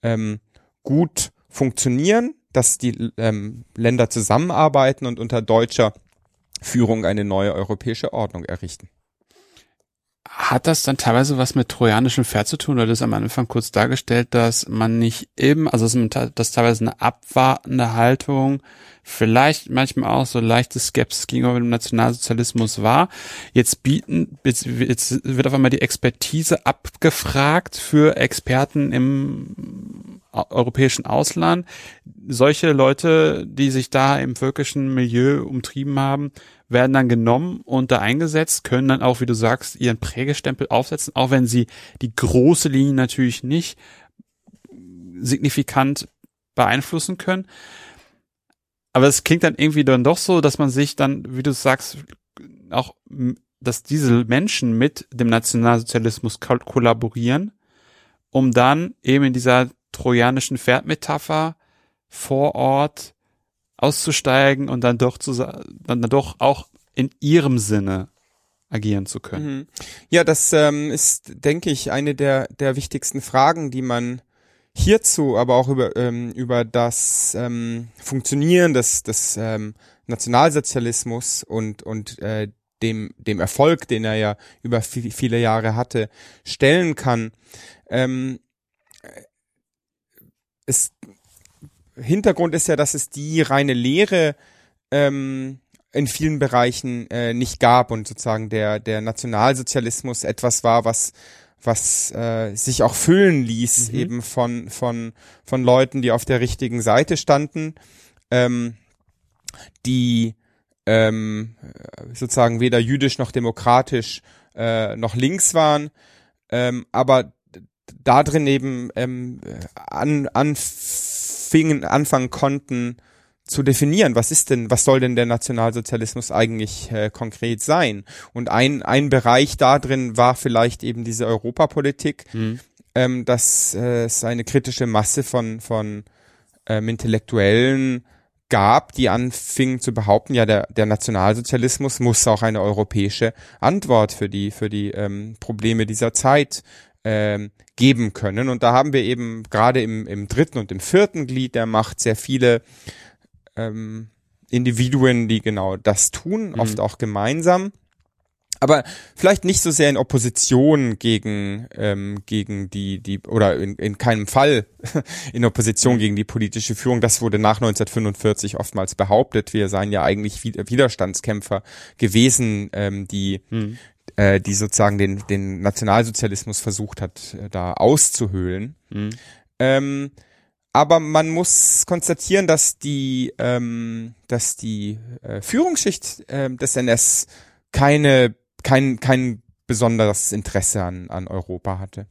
ähm, gut funktionieren, dass die ähm, Länder zusammenarbeiten und unter deutscher Führung eine neue europäische Ordnung errichten. Hat das dann teilweise was mit trojanischem Pferd zu tun? Oder das am Anfang kurz dargestellt, dass man nicht eben, also dass teilweise eine abwartende Haltung, vielleicht manchmal auch so leichte Skepsis gegenüber dem Nationalsozialismus war. Jetzt bieten, jetzt, jetzt wird auf einmal die Expertise abgefragt für Experten im europäischen Ausland. Solche Leute, die sich da im völkischen Milieu umtrieben haben, werden dann genommen und da eingesetzt, können dann auch, wie du sagst, ihren Prägestempel aufsetzen, auch wenn sie die große Linie natürlich nicht signifikant beeinflussen können. Aber es klingt dann irgendwie dann doch so, dass man sich dann, wie du sagst, auch, dass diese Menschen mit dem Nationalsozialismus kollaborieren, um dann eben in dieser trojanischen Pferdmetapher vor Ort auszusteigen und dann doch zu, dann doch auch in ihrem Sinne agieren zu können. Mhm. Ja, das ähm, ist, denke ich, eine der, der wichtigsten Fragen, die man hierzu, aber auch über, ähm, über das ähm, Funktionieren des, des ähm, Nationalsozialismus und, und äh, dem, dem Erfolg, den er ja über viele Jahre hatte, stellen kann. Ähm, es, Hintergrund ist ja, dass es die reine Lehre ähm, in vielen Bereichen äh, nicht gab und sozusagen der, der Nationalsozialismus etwas war, was was äh, sich auch füllen ließ, mhm. eben von, von, von Leuten, die auf der richtigen Seite standen, ähm, die ähm, sozusagen weder jüdisch noch demokratisch äh, noch links waren, ähm, aber da drin eben ähm, an, anfingen, anfangen konnten zu definieren, was ist denn, was soll denn der Nationalsozialismus eigentlich äh, konkret sein? Und ein, ein Bereich da drin war vielleicht eben diese Europapolitik, mhm. ähm, dass äh, es eine kritische Masse von, von ähm, Intellektuellen gab, die anfingen zu behaupten, ja, der, der Nationalsozialismus muss auch eine europäische Antwort für die, für die ähm, Probleme dieser Zeit ähm, geben können. Und da haben wir eben gerade im, im dritten und im vierten Glied der Macht sehr viele ähm, Individuen, die genau das tun, mhm. oft auch gemeinsam. Aber vielleicht nicht so sehr in Opposition gegen ähm, gegen die die oder in, in keinem Fall in Opposition gegen die politische Führung. Das wurde nach 1945 oftmals behauptet. Wir seien ja eigentlich Widerstandskämpfer gewesen, ähm, die mhm äh, die sozusagen den, den Nationalsozialismus versucht hat, äh, da auszuhöhlen. Mhm. Ähm, aber man muss konstatieren, dass die, ähm, dass die äh, Führungsschicht äh, des NS keine, kein, kein besonderes Interesse an, an Europa hatte.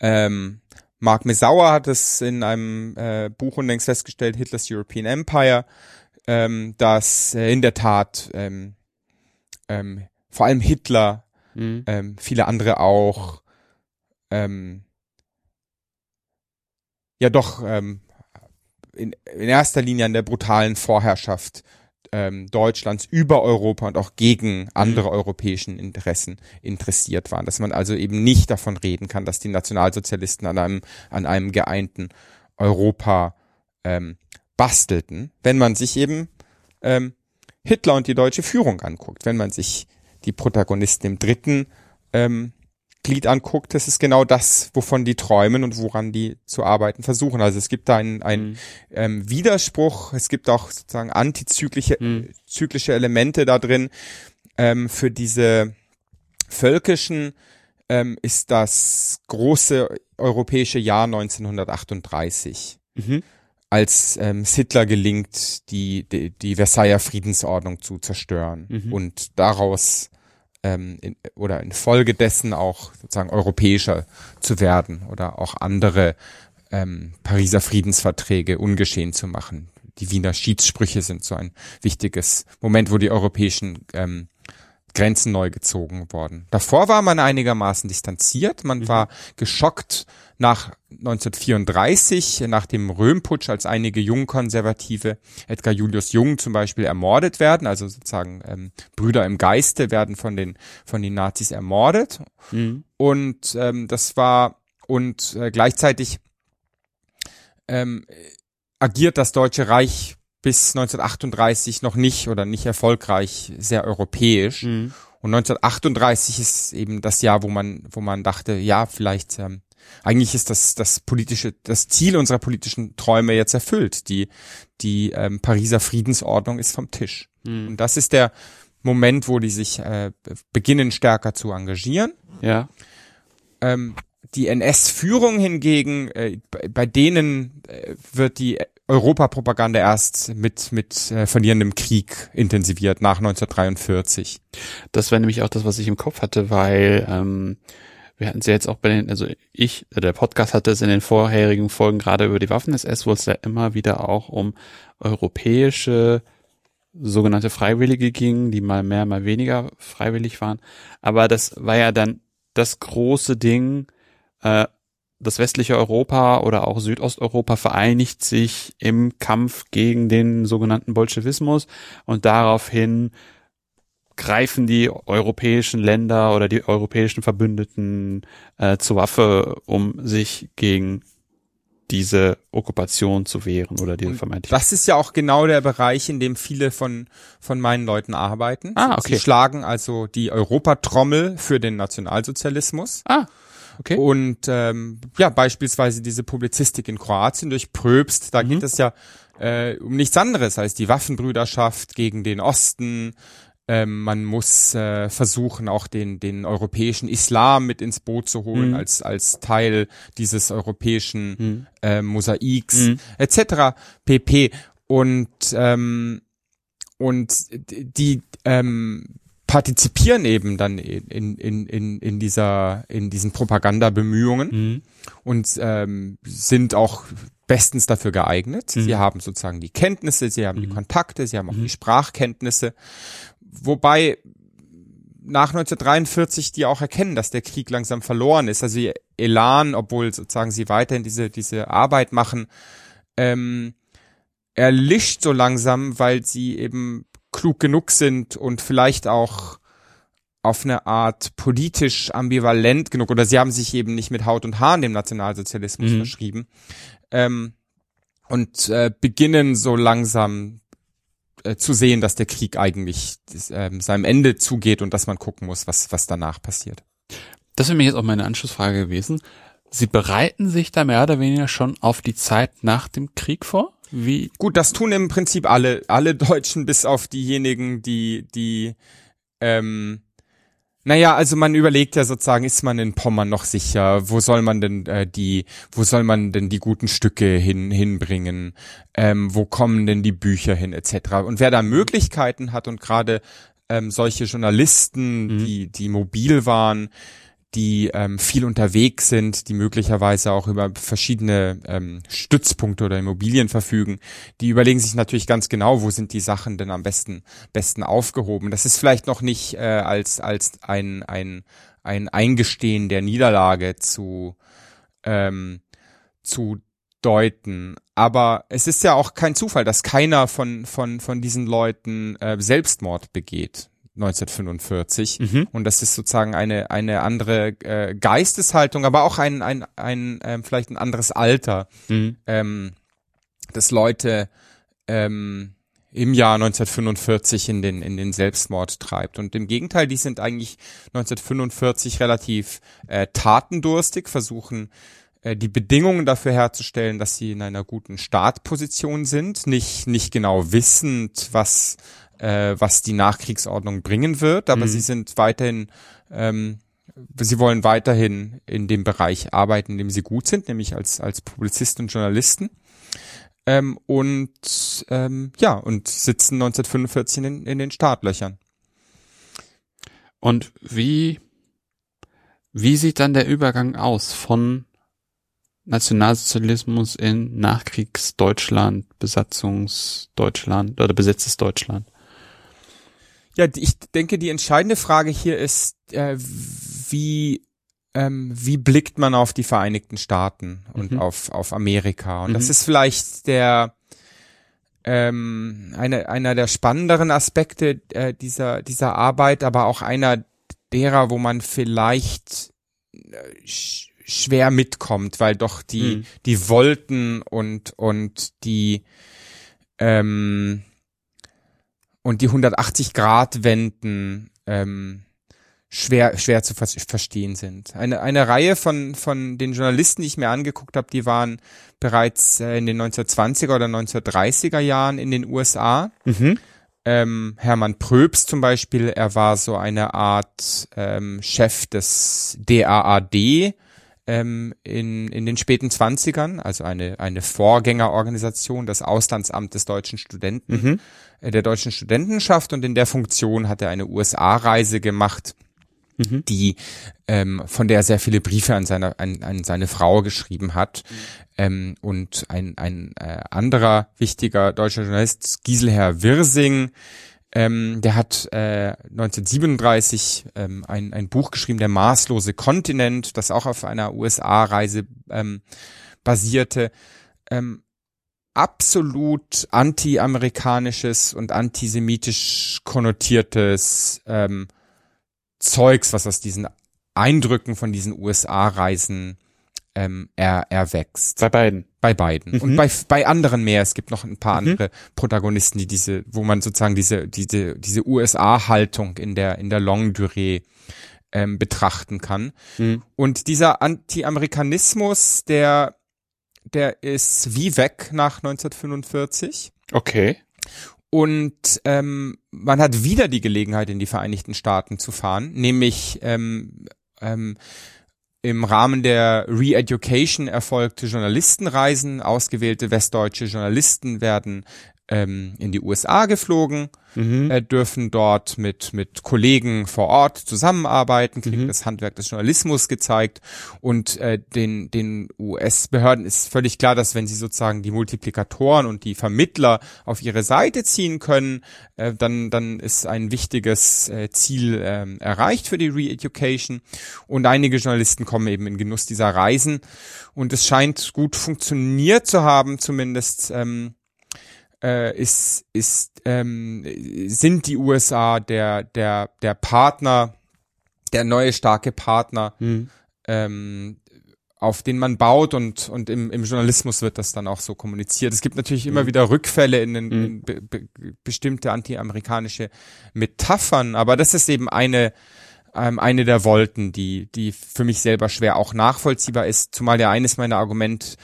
Ähm, Mark Mesauer hat es in einem äh, Buch unlängst festgestellt, Hitlers European Empire, ähm, dass äh, in der Tat ähm, ähm, vor allem Hitler, mhm. ähm, viele andere auch, ähm, ja doch ähm, in, in erster Linie an der brutalen Vorherrschaft ähm, Deutschlands über Europa und auch gegen andere mhm. europäischen Interessen interessiert waren. Dass man also eben nicht davon reden kann, dass die Nationalsozialisten an einem, an einem geeinten Europa ähm, bastelten, wenn man sich eben ähm, Hitler und die deutsche Führung anguckt, wenn man sich die Protagonisten im dritten ähm, Glied anguckt, das ist genau das, wovon die träumen und woran die zu arbeiten versuchen. Also es gibt da einen, einen mhm. ähm, Widerspruch, es gibt auch sozusagen antizyklische mhm. zyklische Elemente da drin. Ähm, für diese völkischen ähm, ist das große europäische Jahr 1938. Mhm. Als ähm, Hitler gelingt, die, die, die Versailler Friedensordnung zu zerstören mhm. und daraus ähm, in, oder infolgedessen auch sozusagen europäischer zu werden oder auch andere ähm, Pariser Friedensverträge ungeschehen zu machen. Die Wiener Schiedssprüche sind so ein wichtiges Moment, wo die europäischen ähm, Grenzen neu gezogen worden. Davor war man einigermaßen distanziert, man mhm. war geschockt nach 1934, nach dem Röhmputsch, als einige Jungkonservative, Edgar Julius Jung zum Beispiel, ermordet werden, also sozusagen ähm, Brüder im Geiste werden von den von den Nazis ermordet. Mhm. Und ähm, das war und äh, gleichzeitig ähm, agiert das Deutsche Reich bis 1938 noch nicht oder nicht erfolgreich sehr europäisch. Mhm. Und 1938 ist eben das Jahr, wo man, wo man dachte, ja, vielleicht, ähm, eigentlich ist das, das politische, das Ziel unserer politischen Träume jetzt erfüllt. Die, die ähm, Pariser Friedensordnung ist vom Tisch. Mhm. Und das ist der Moment, wo die sich äh, beginnen stärker zu engagieren. Ja. Ähm, die NS-Führung hingegen, äh, bei denen äh, wird die Europapropaganda erst mit, mit äh, verlierendem Krieg intensiviert nach 1943. Das wäre nämlich auch das, was ich im Kopf hatte, weil ähm, wir hatten es ja jetzt auch bei den, also ich, äh, der Podcast hatte es in den vorherigen Folgen gerade über die Waffen-SS, wo es ja immer wieder auch um europäische sogenannte Freiwillige ging, die mal mehr, mal weniger freiwillig waren. Aber das war ja dann das große Ding, äh, das westliche Europa oder auch Südosteuropa vereinigt sich im Kampf gegen den sogenannten Bolschewismus und daraufhin greifen die europäischen Länder oder die europäischen Verbündeten äh, zur Waffe, um sich gegen diese Okkupation zu wehren oder diese vermeintlich. Das ist ja auch genau der Bereich, in dem viele von, von meinen Leuten arbeiten. Ah, okay. Sie schlagen also die Europatrommel für den Nationalsozialismus. Ah. Okay. Und ähm, ja, beispielsweise diese Publizistik in Kroatien durch Pröbst, da mhm. geht es ja äh, um nichts anderes als die Waffenbrüderschaft gegen den Osten. Ähm, man muss äh, versuchen, auch den, den europäischen Islam mit ins Boot zu holen, mhm. als, als Teil dieses europäischen mhm. äh, Mosaiks, mhm. etc. pp. Und, ähm, und die, ähm, partizipieren eben dann in, in, in, in dieser, in diesen Propagandabemühungen Mhm. und ähm, sind auch bestens dafür geeignet. Mhm. Sie haben sozusagen die Kenntnisse, sie haben die Mhm. Kontakte, sie haben auch Mhm. die Sprachkenntnisse. Wobei nach 1943 die auch erkennen, dass der Krieg langsam verloren ist. Also ihr Elan, obwohl sozusagen sie weiterhin diese, diese Arbeit machen, ähm, erlischt so langsam, weil sie eben klug genug sind und vielleicht auch auf eine Art politisch ambivalent genug oder sie haben sich eben nicht mit Haut und Haaren dem Nationalsozialismus Mhm. verschrieben ähm, und äh, beginnen so langsam äh, zu sehen, dass der Krieg eigentlich ähm, seinem Ende zugeht und dass man gucken muss, was was danach passiert. Das wäre mir jetzt auch meine Anschlussfrage gewesen. Sie bereiten sich da mehr oder weniger schon auf die Zeit nach dem Krieg vor? Wie? Gut, das tun im Prinzip alle alle Deutschen bis auf diejenigen, die die ähm, naja, also man überlegt ja sozusagen, ist man in Pommern noch sicher? Wo soll man denn äh, die, wo soll man denn die guten Stücke hin hinbringen? Ähm, wo kommen denn die Bücher hin, etc. Und wer da Möglichkeiten hat und gerade ähm, solche Journalisten, Mhm. die die mobil waren, die ähm, viel unterwegs sind, die möglicherweise auch über verschiedene ähm, Stützpunkte oder Immobilien verfügen, die überlegen sich natürlich ganz genau, wo sind die Sachen denn am besten besten aufgehoben. Das ist vielleicht noch nicht äh, als als ein ein ein Eingestehen der Niederlage zu ähm, zu deuten. Aber es ist ja auch kein Zufall, dass keiner von von von diesen Leuten äh, Selbstmord begeht. 1945 Mhm. und das ist sozusagen eine eine andere äh, Geisteshaltung, aber auch ein ein ein ähm, vielleicht ein anderes Alter, Mhm. ähm, dass Leute ähm, im Jahr 1945 in den in den Selbstmord treibt und im Gegenteil, die sind eigentlich 1945 relativ äh, tatendurstig, versuchen äh, die Bedingungen dafür herzustellen, dass sie in einer guten Startposition sind, nicht nicht genau wissend, was äh, was die Nachkriegsordnung bringen wird, aber Mhm. sie sind weiterhin ähm, sie wollen weiterhin in dem Bereich arbeiten, in dem sie gut sind, nämlich als als Publizisten und Journalisten. Ähm, und ähm, ja, und sitzen 1945 in, den- in den Startlöchern. Und wie, wie sieht dann der Übergang aus von Nationalsozialismus in Nachkriegsdeutschland, Besatzungsdeutschland oder besetztes Deutschland? Ja, ich denke, die entscheidende Frage hier ist, äh, wie ähm, wie blickt man auf die Vereinigten Staaten und Mhm. auf auf Amerika? Und Mhm. das ist vielleicht der ähm, eine, einer der spannenderen Aspekte äh, dieser dieser Arbeit, aber auch einer derer, wo man vielleicht äh, sch schwer mitkommt, weil doch die Mhm. die Wolken und und die ähm, und die 180 Grad Wenden ähm, schwer schwer zu vers verstehen sind. Eine eine Reihe von von den Journalisten, die ich mir angeguckt habe, die waren bereits äh, in den 1920er oder 1930er Jahren in den USA. Mhm. Ähm, Hermann Pröbs zum Beispiel, er war so eine Art ähm, Chef des DAAD ähm, in, in den späten 20ern, also eine, eine Vorgängerorganisation, das Auslandsamt des deutschen Studenten, Mhm. äh, der deutschen Studentenschaft und in der Funktion hat er eine USA-Reise gemacht, Mhm. die ähm, von der er sehr viele Briefe an seine an, an seine Frau geschrieben hat ähm, und ein ein äh, anderer wichtiger deutscher Journalist Giselher Wirsing ähm, der hat äh, 1937 ähm, ein, ein Buch geschrieben, Der maßlose Kontinent, das auch auf einer USA-Reise ähm, basierte. Ähm, absolut anti-amerikanisches und antisemitisch konnotiertes ähm, Zeugs, was aus diesen Eindrücken von diesen USA-Reisen ähm, er, erwächst. Bei beiden. Bei beiden. Mhm. Und bei, bei anderen mehr. Es gibt noch ein paar Mhm. andere Protagonisten, die diese, wo man sozusagen diese, diese, diese USA-Haltung in der, in der Longue Durée ähm, betrachten kann. Mhm. Und dieser Anti-Amerikanismus, der, der ist wie weg nach 1945. Okay. Und ähm, man hat wieder die Gelegenheit, in die Vereinigten Staaten zu fahren, nämlich ähm, ähm, im Rahmen der Re-Education erfolgte Journalistenreisen. Ausgewählte westdeutsche Journalisten werden ähm, in die USA geflogen, mhm. äh, dürfen dort mit, mit Kollegen vor Ort zusammenarbeiten, kriegen mhm. das Handwerk des Journalismus gezeigt und äh, den, den US-Behörden ist völlig klar, dass wenn sie sozusagen die Multiplikatoren und die Vermittler auf ihre Seite ziehen können, äh, dann, dann ist ein wichtiges äh, Ziel äh, erreicht für die Re-Education und einige Journalisten kommen eben in Genuss dieser Reisen und es scheint gut funktioniert zu haben, zumindest ähm, äh, ist, ist, ähm, sind die USA der, der, der Partner, der neue starke Partner, mhm. ähm, auf den man baut und, und im, im Journalismus wird das dann auch so kommuniziert. Es gibt natürlich immer mhm. wieder Rückfälle in, den, mhm. in be, be, bestimmte anti-amerikanische Metaphern, aber das ist eben eine, ähm, eine der Wolken, die, die für mich selber schwer auch nachvollziehbar ist, zumal ja eines meiner Argument,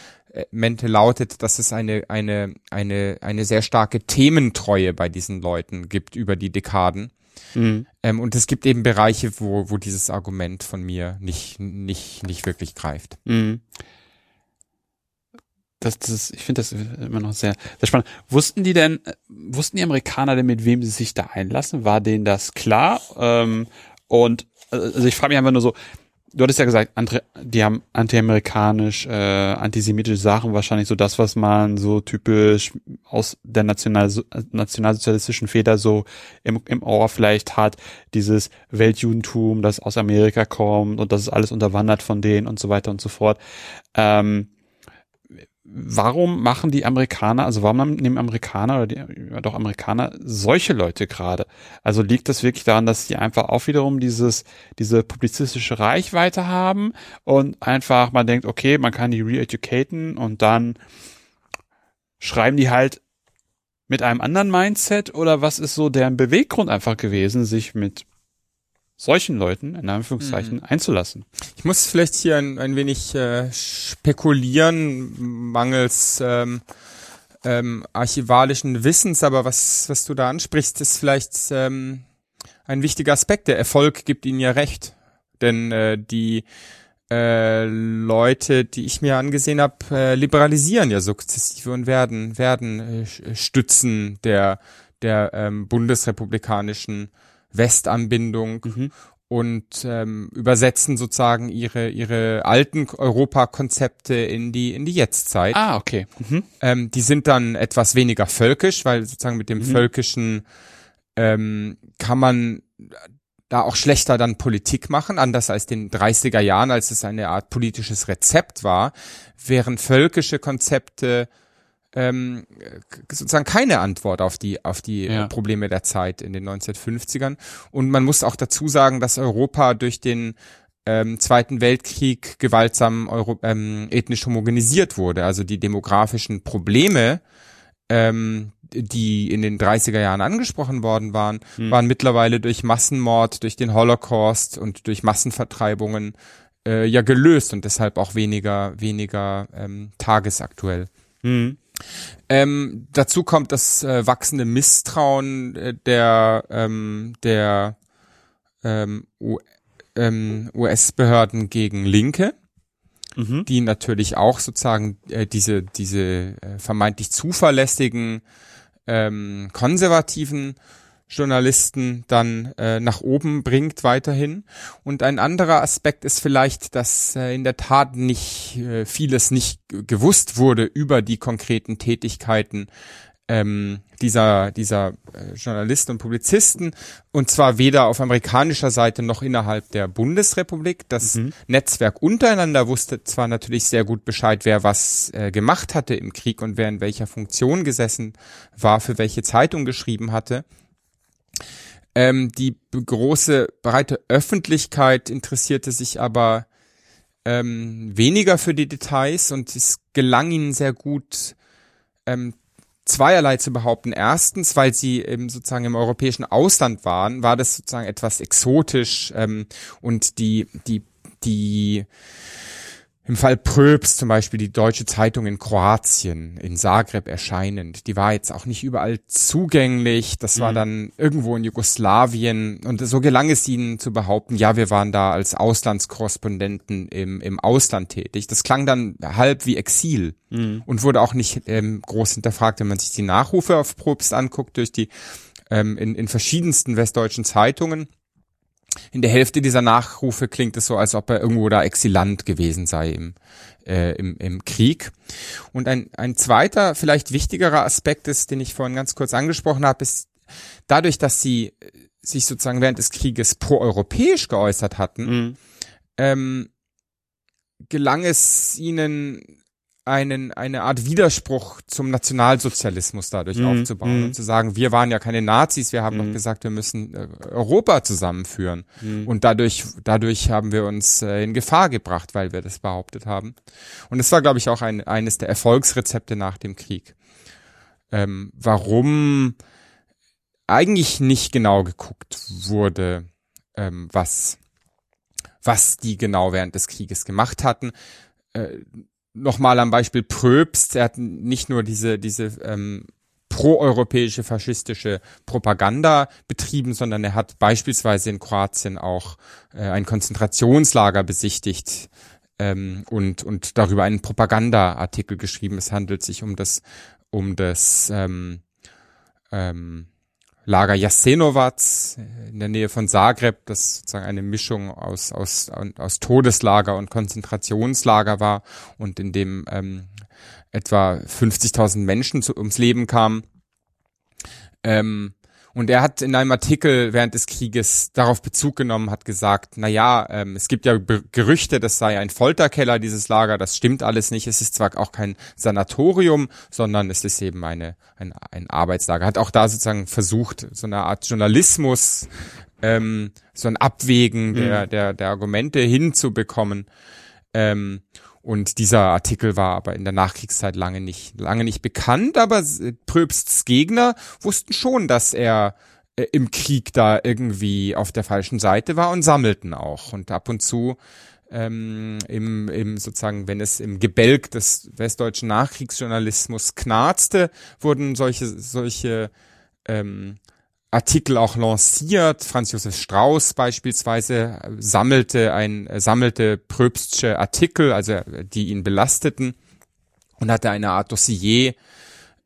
Mente lautet, dass es eine, eine, eine, eine sehr starke Thementreue bei diesen Leuten gibt über die Dekaden. Mhm. Ähm, und es gibt eben Bereiche, wo, wo dieses Argument von mir nicht, nicht, nicht wirklich greift. Mhm. Das, das ist, ich finde das immer noch sehr, sehr spannend. Wussten die denn, wussten die Amerikaner denn, mit wem sie sich da einlassen? War denen das klar? Ähm, und also ich frage mich einfach nur so, du hattest ja gesagt, die haben antiamerikanisch, äh, antisemitische Sachen, wahrscheinlich so das, was man so typisch aus der National nationalsozialistischen Feder so im, im Ohr vielleicht hat, dieses Weltjudentum, das aus Amerika kommt und das ist alles unterwandert von denen und so weiter und so fort. Ähm, warum machen die Amerikaner, also warum nehmen Amerikaner oder die, ja doch Amerikaner solche Leute gerade? Also liegt das wirklich daran, dass sie einfach auch wiederum dieses, diese publizistische Reichweite haben und einfach man denkt, okay, man kann die re-educaten und dann schreiben die halt mit einem anderen Mindset oder was ist so deren Beweggrund einfach gewesen, sich mit solchen Leuten in Anführungszeichen mhm. einzulassen. Ich muss vielleicht hier ein, ein wenig äh, spekulieren, mangels ähm, ähm, archivalischen Wissens, aber was, was du da ansprichst, ist vielleicht ähm, ein wichtiger Aspekt. Der Erfolg gibt ihnen ja recht. Denn äh, die äh, Leute, die ich mir angesehen habe, äh, liberalisieren ja sukzessive und werden, werden äh, Stützen der, der ähm, bundesrepublikanischen Westanbindung mhm. und ähm, übersetzen sozusagen ihre ihre alten Europakonzepte in die in die Jetztzeit. Ah, okay. Mhm. Ähm, die sind dann etwas weniger völkisch, weil sozusagen mit dem mhm. völkischen ähm, kann man da auch schlechter dann Politik machen, anders als den 30er Jahren, als es eine Art politisches Rezept war, während völkische Konzepte ähm, sozusagen keine Antwort auf die auf die ja. Probleme der Zeit in den 1950ern. Und man muss auch dazu sagen, dass Europa durch den ähm, Zweiten Weltkrieg gewaltsam Euro, ähm, ethnisch homogenisiert wurde. Also die demografischen Probleme, ähm, die in den 30er Jahren angesprochen worden waren, hm. waren mittlerweile durch Massenmord, durch den Holocaust und durch Massenvertreibungen äh, ja gelöst und deshalb auch weniger weniger ähm, tagesaktuell. Hm. Ähm, dazu kommt das äh, wachsende Misstrauen äh, der ähm, der ähm, ähm, US-Behörden gegen Linke, mhm. die natürlich auch sozusagen äh, diese diese äh, vermeintlich zuverlässigen ähm, konservativen Journalisten dann äh, nach oben bringt weiterhin. Und ein anderer Aspekt ist vielleicht, dass äh, in der Tat nicht äh, vieles nicht gewusst wurde über die konkreten Tätigkeiten ähm, dieser dieser äh, Journalisten und Publizisten und zwar weder auf amerikanischer Seite noch innerhalb der Bundesrepublik. Das mhm. Netzwerk untereinander wusste zwar natürlich sehr gut Bescheid, wer was äh, gemacht hatte im Krieg und wer in welcher Funktion gesessen war, für welche Zeitung geschrieben hatte. Ähm, die große, breite Öffentlichkeit interessierte sich aber ähm, weniger für die Details und es gelang ihnen sehr gut, ähm, zweierlei zu behaupten. Erstens, weil sie eben sozusagen im europäischen Ausland waren, war das sozusagen etwas exotisch ähm, und die, die, die im Fall Pröbs zum Beispiel die Deutsche Zeitung in Kroatien, in Zagreb erscheinend, die war jetzt auch nicht überall zugänglich. Das war mhm. dann irgendwo in Jugoslawien. Und so gelang es ihnen zu behaupten, ja, wir waren da als Auslandskorrespondenten im, im Ausland tätig. Das klang dann halb wie Exil mhm. und wurde auch nicht ähm, groß hinterfragt, wenn man sich die Nachrufe auf Probst anguckt durch die ähm, in, in verschiedensten westdeutschen Zeitungen in der Hälfte dieser Nachrufe klingt es so, als ob er irgendwo da Exilant gewesen sei im, äh, im, im Krieg. Und ein, ein zweiter, vielleicht wichtigerer Aspekt ist, den ich vorhin ganz kurz angesprochen habe, ist dadurch, dass sie sich sozusagen während des Krieges proeuropäisch geäußert hatten, mhm. ähm, gelang es ihnen einen, eine Art Widerspruch zum Nationalsozialismus dadurch mm, aufzubauen mm. und zu sagen, wir waren ja keine Nazis, wir haben mm. doch gesagt, wir müssen äh, Europa zusammenführen. Mm. Und dadurch, dadurch haben wir uns äh, in Gefahr gebracht, weil wir das behauptet haben. Und es war, glaube ich, auch ein, eines der Erfolgsrezepte nach dem Krieg. Ähm, warum eigentlich nicht genau geguckt wurde, ähm, was, was die genau während des Krieges gemacht hatten. Äh, nochmal am Beispiel Pröbst, er hat nicht nur diese, diese ähm, proeuropäische faschistische Propaganda betrieben, sondern er hat beispielsweise in Kroatien auch äh, ein Konzentrationslager besichtigt ähm, und, und darüber einen Propagandaartikel geschrieben. Es handelt sich um das, um das ähm, ähm, Lager Jasenovac in der Nähe von Zagreb, das sozusagen eine Mischung aus, aus, aus Todeslager und Konzentrationslager war und in dem ähm, etwa 50.000 Menschen zu, ums Leben kamen. Ähm, und er hat in einem Artikel während des Krieges darauf Bezug genommen, hat gesagt, na ja, ähm, es gibt ja Be Gerüchte, das sei ein Folterkeller, dieses Lager, das stimmt alles nicht. Es ist zwar auch kein Sanatorium, sondern es ist eben eine, ein, ein Arbeitslager. Hat auch da sozusagen versucht, so eine Art Journalismus, ähm, so ein Abwägen der, mhm. der, der Argumente hinzubekommen. Ähm, und dieser Artikel war aber in der Nachkriegszeit lange nicht, lange nicht bekannt, aber Pröbsts Gegner wussten schon, dass er äh, im Krieg da irgendwie auf der falschen Seite war und sammelten auch. Und ab und zu ähm, im, im sozusagen, wenn es im Gebälk des westdeutschen Nachkriegsjournalismus knarzte, wurden solche, solche ähm, Artikel auch lanciert. Franz Josef Strauß beispielsweise sammelte ein, sammelte Pröbstsche Artikel, also die ihn belasteten und hatte eine Art Dossier,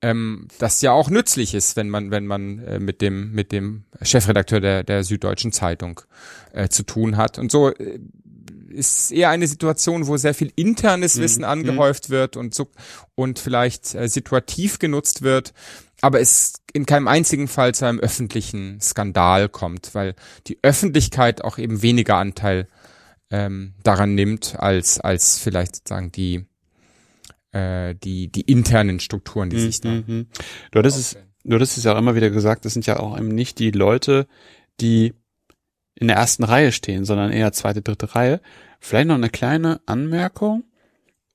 ähm, das ja auch nützlich ist, wenn man, wenn man äh, mit dem, mit dem Chefredakteur der, der Süddeutschen Zeitung äh, zu tun hat. Und so äh, ist eher eine Situation, wo sehr viel internes mhm. Wissen angehäuft mhm. wird und so, und vielleicht äh, situativ genutzt wird aber es in keinem einzigen Fall zu einem öffentlichen Skandal kommt, weil die Öffentlichkeit auch eben weniger Anteil ähm, daran nimmt, als, als vielleicht sozusagen die, äh, die, die internen Strukturen, die mhm, sich da. Mhm. Du hattest es, du hattest es ja auch immer wieder gesagt, das sind ja auch eben nicht die Leute, die in der ersten Reihe stehen, sondern eher zweite, dritte Reihe. Vielleicht noch eine kleine Anmerkung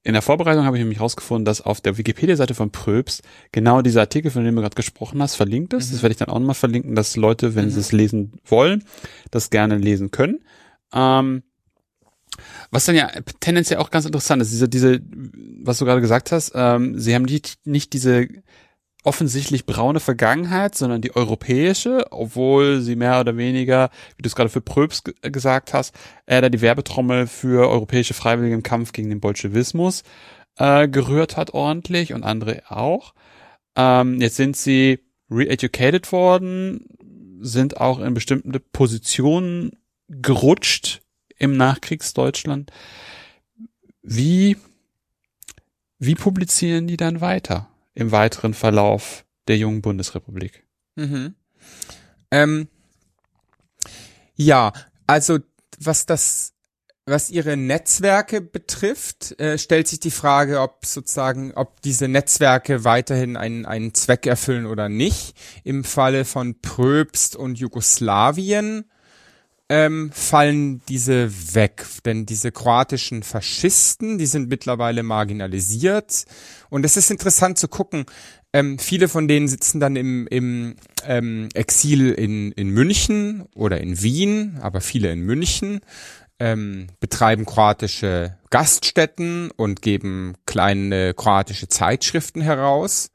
in der Vorbereitung habe ich nämlich herausgefunden, dass auf der Wikipedia-Seite von Pröbs genau dieser Artikel, von dem du gerade gesprochen hast, verlinkt ist. Mhm. Das werde ich dann auch nochmal verlinken, dass Leute, wenn mhm. sie es lesen wollen, das gerne lesen können. Ähm, was dann ja tendenziell auch ganz interessant ist, diese, diese, was du gerade gesagt hast, ähm, sie haben nicht, nicht diese offensichtlich braune Vergangenheit, sondern die europäische, obwohl sie mehr oder weniger, wie du es gerade für Pröbs gesagt hast, äh, da die Werbetrommel für europäische Freiwillige im Kampf gegen den Bolschewismus äh, gerührt hat ordentlich und andere auch. Ähm, jetzt sind sie re-educated worden, sind auch in bestimmte Positionen gerutscht im Nachkriegsdeutschland. Wie, wie publizieren die dann weiter? Im weiteren Verlauf der jungen Bundesrepublik. Mhm. Ähm, ja, also was das, was ihre Netzwerke betrifft, äh, stellt sich die Frage, ob sozusagen, ob diese Netzwerke weiterhin einen, einen Zweck erfüllen oder nicht. Im Falle von Pröbst und Jugoslawien ähm, fallen diese weg, denn diese kroatischen Faschisten, die sind mittlerweile marginalisiert und es ist interessant zu gucken. Ähm, viele von denen sitzen dann im, im ähm, Exil in, in München oder in Wien, aber viele in München. ähm, betreiben kroatische Gaststätten und geben kleine kroatische Zeitschriften heraus.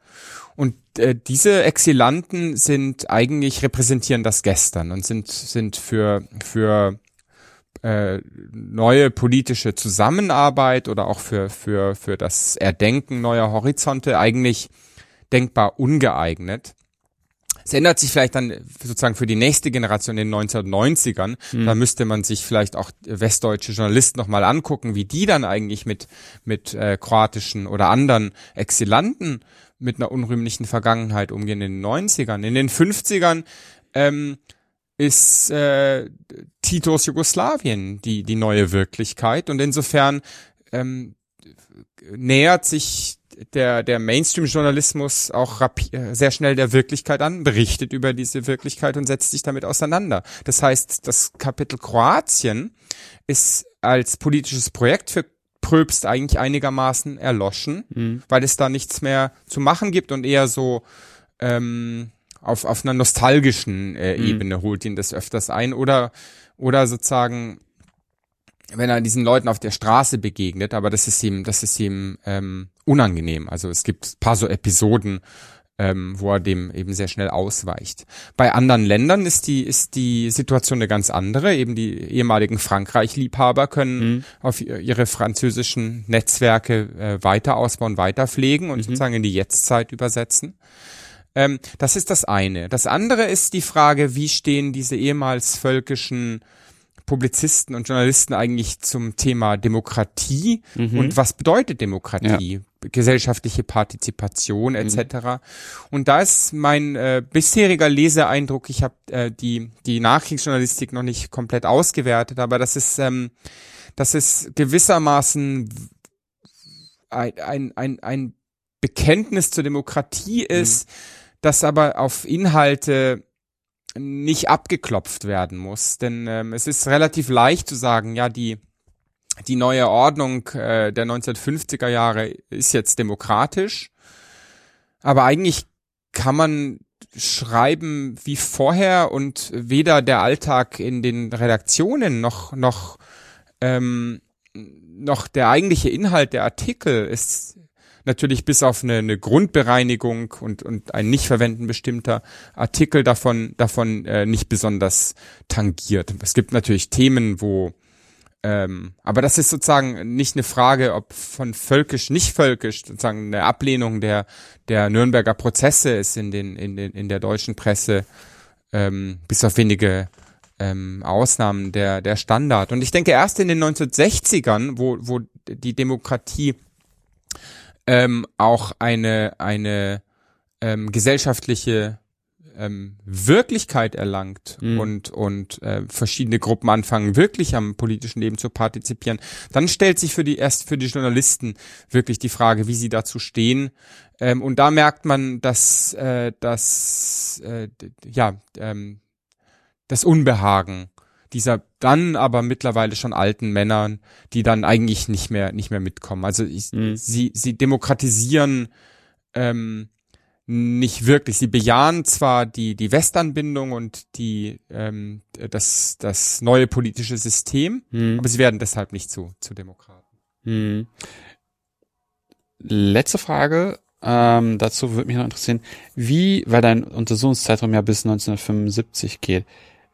Und äh, diese Exilanten sind eigentlich repräsentieren das Gestern und sind sind für für äh, neue politische Zusammenarbeit oder auch für für für das Erdenken neuer Horizonte eigentlich denkbar ungeeignet. Es ändert sich vielleicht dann sozusagen für die nächste Generation in den 1990ern. Mhm. Da müsste man sich vielleicht auch westdeutsche Journalisten nochmal angucken, wie die dann eigentlich mit, mit äh, kroatischen oder anderen Exilanten mit einer unrühmlichen Vergangenheit umgehen in den 90ern. In den 50ern ähm, ist äh, Titos Jugoslawien die, die neue Wirklichkeit und insofern ähm, nähert sich der, der Mainstream-Journalismus auch äh, sehr schnell der Wirklichkeit an, berichtet über diese Wirklichkeit und setzt sich damit auseinander. Das heißt, das Kapitel Kroatien ist als politisches Projekt für Pröbst eigentlich einigermaßen erloschen, mhm. weil es da nichts mehr zu machen gibt und eher so ähm, auf, auf einer nostalgischen äh, mhm. Ebene holt ihn das öfters ein oder oder sozusagen wenn er diesen Leuten auf der Straße begegnet, aber das ist ihm, das ist ihm ähm, unangenehm. Also es gibt paar so Episoden, ähm, wo er dem eben sehr schnell ausweicht. Bei anderen Ländern ist die ist die Situation eine ganz andere. Eben die ehemaligen Frankreich-Liebhaber können mhm. auf ihre französischen Netzwerke äh, weiter ausbauen, weiter pflegen und mhm. sozusagen in die Jetztzeit übersetzen. Ähm, das ist das eine. Das andere ist die Frage, wie stehen diese ehemals völkischen Publizisten und Journalisten eigentlich zum Thema Demokratie mhm. und was bedeutet Demokratie, ja. gesellschaftliche Partizipation etc. Mhm. Und da ist mein äh, bisheriger Leseeindruck, ich habe äh, die die Nachkriegsjournalistik noch nicht komplett ausgewertet, aber das ist ähm, das ist gewissermaßen ein ein ein, ein Bekenntnis zur Demokratie ist, mhm. Das aber auf Inhalte nicht abgeklopft werden muss. Denn ähm, es ist relativ leicht zu sagen, ja, die, die neue Ordnung äh, der 1950er Jahre ist jetzt demokratisch. Aber eigentlich kann man schreiben wie vorher und weder der Alltag in den Redaktionen noch, noch, ähm, noch der eigentliche Inhalt der Artikel ist natürlich bis auf eine, eine Grundbereinigung und, und ein Nichtverwenden bestimmter Artikel davon, davon äh, nicht besonders tangiert. Es gibt natürlich Themen, wo ähm, aber das ist sozusagen nicht eine Frage, ob von völkisch, nicht völkisch, sozusagen eine Ablehnung der, der Nürnberger Prozesse ist in den, in den, in der deutschen Presse, ähm, bis auf wenige ähm, Ausnahmen der, der Standard. Und ich denke erst in den 1960ern, wo, wo die Demokratie ähm, auch eine, eine ähm, gesellschaftliche ähm, Wirklichkeit erlangt mhm. und, und äh, verschiedene Gruppen anfangen, wirklich am politischen Leben zu partizipieren, dann stellt sich für die erst für die Journalisten wirklich die Frage, wie sie dazu stehen. Ähm, und da merkt man, dass, äh, dass äh, ja, ähm, das Unbehagen dieser dann aber mittlerweile schon alten Männern, die dann eigentlich nicht mehr nicht mehr mitkommen. Also ich, mhm. sie sie demokratisieren ähm, nicht wirklich. Sie bejahen zwar die die Westanbindung und die ähm, das das neue politische System, mhm. aber sie werden deshalb nicht zu zu Demokraten. Mhm. Letzte Frage. Ähm, dazu würde mich noch interessieren, wie, weil dein Untersuchungszeitraum ja bis 1975 geht,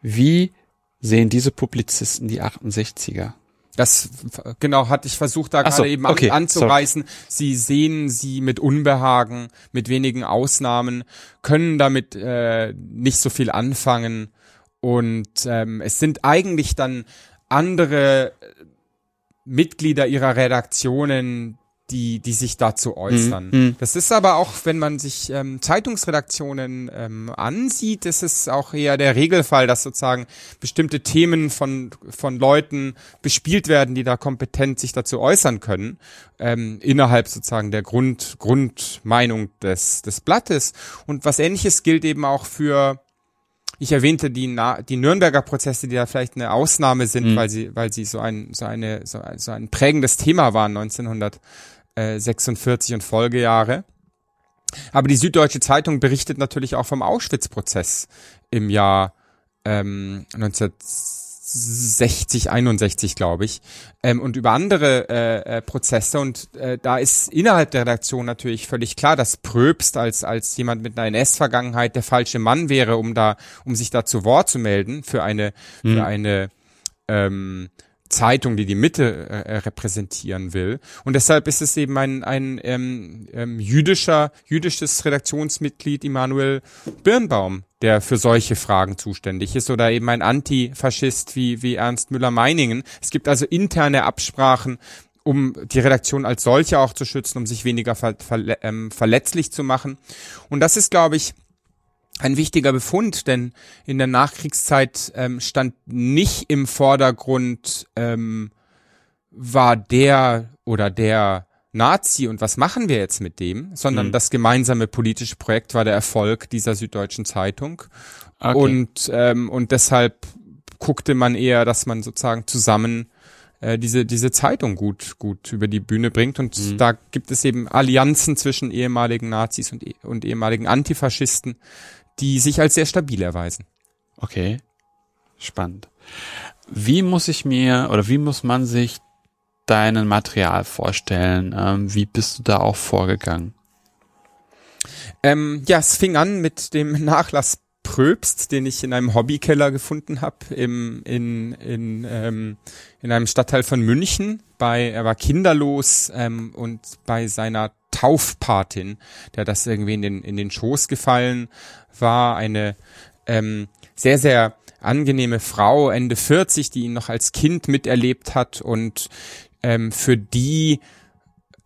wie sehen diese Publizisten die 68er? Das genau hatte ich versucht da gerade so, eben okay, anzureißen. Sorry. Sie sehen sie mit Unbehagen, mit wenigen Ausnahmen, können damit äh, nicht so viel anfangen und ähm, es sind eigentlich dann andere Mitglieder ihrer Redaktionen, die, die sich dazu äußern. Mhm, mhm. Das ist aber auch, wenn man sich ähm, Zeitungsredaktionen ähm, ansieht, ist es auch eher der Regelfall, dass sozusagen bestimmte Themen von, von Leuten bespielt werden, die da kompetent sich dazu äußern können, ähm, innerhalb sozusagen der Grund, Grundmeinung des, des Blattes. Und was ähnliches gilt eben auch für ich erwähnte die, Na die Nürnberger Prozesse, die da vielleicht eine Ausnahme sind, mhm. weil sie, weil sie so ein, so eine, so ein, so ein prägendes Thema waren 1900. 46 und Folgejahre. Aber die Süddeutsche Zeitung berichtet natürlich auch vom Auschwitz-Prozess im Jahr ähm, 19 60, 61, glaube ich, ähm, und über andere äh, äh, Prozesse. Und äh, da ist innerhalb der Redaktion natürlich völlig klar, dass Pröbst als als jemand mit einer NS-Vergangenheit der falsche Mann wäre, um da, um sich da zu Wort zu melden für eine mhm. für eine ähm, Zeitung, die die Mitte äh, repräsentieren will. Und deshalb ist es eben ein, ein ähm, ähm, jüdischer, jüdisches Redaktionsmitglied, Immanuel Birnbaum, der für solche Fragen zuständig ist, oder eben ein Antifaschist wie, wie Ernst Müller-Meiningen. Es gibt also interne Absprachen, um die Redaktion als solche auch zu schützen, um sich weniger ver, ver, ähm, verletzlich zu machen. Und das ist, glaube ich, ein wichtiger Befund, denn in der Nachkriegszeit ähm, stand nicht im Vordergrund, ähm, war der oder der Nazi und was machen wir jetzt mit dem, sondern mhm. das gemeinsame politische Projekt war der Erfolg dieser Süddeutschen Zeitung. Okay. Und, ähm, und deshalb guckte man eher, dass man sozusagen zusammen äh, diese, diese Zeitung gut, gut über die Bühne bringt. Und mhm. da gibt es eben Allianzen zwischen ehemaligen Nazis und, und ehemaligen Antifaschisten, die sich als sehr stabil erweisen. Okay, spannend. Wie muss ich mir oder wie muss man sich deinen Material vorstellen? Ähm, wie bist du da auch vorgegangen? Ähm, ja, es fing an mit dem Nachlass Pröbst, den ich in einem Hobbykeller gefunden habe in in ähm, in einem Stadtteil von München. Bei er war kinderlos ähm, und bei seiner Taufpatin, der das irgendwie in den in den Schoß gefallen war, eine ähm, sehr sehr angenehme Frau Ende 40, die ihn noch als Kind miterlebt hat und ähm, für die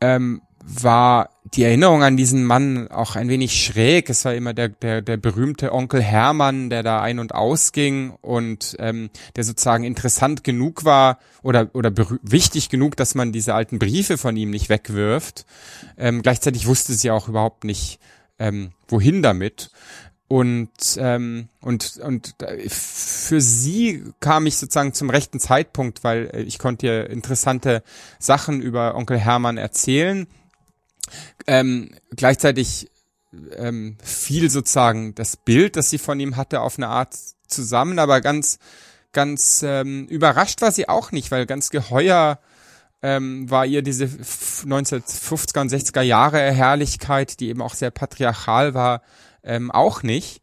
ähm, war die Erinnerung an diesen Mann auch ein wenig schräg. Es war immer der, der, der berühmte Onkel Hermann, der da ein- und ausging und ähm, der sozusagen interessant genug war oder, oder wichtig genug, dass man diese alten Briefe von ihm nicht wegwirft. Ähm, gleichzeitig wusste sie auch überhaupt nicht, ähm, wohin damit. Und, ähm, und, und für sie kam ich sozusagen zum rechten Zeitpunkt, weil ich konnte ihr interessante Sachen über Onkel Hermann erzählen ähm, gleichzeitig ähm, fiel sozusagen das Bild, das sie von ihm hatte, auf eine Art zusammen, aber ganz, ganz ähm, überrascht war sie auch nicht, weil ganz geheuer ähm, war ihr diese 1950er und 60er Jahre Herrlichkeit, die eben auch sehr patriarchal war, ähm, auch nicht.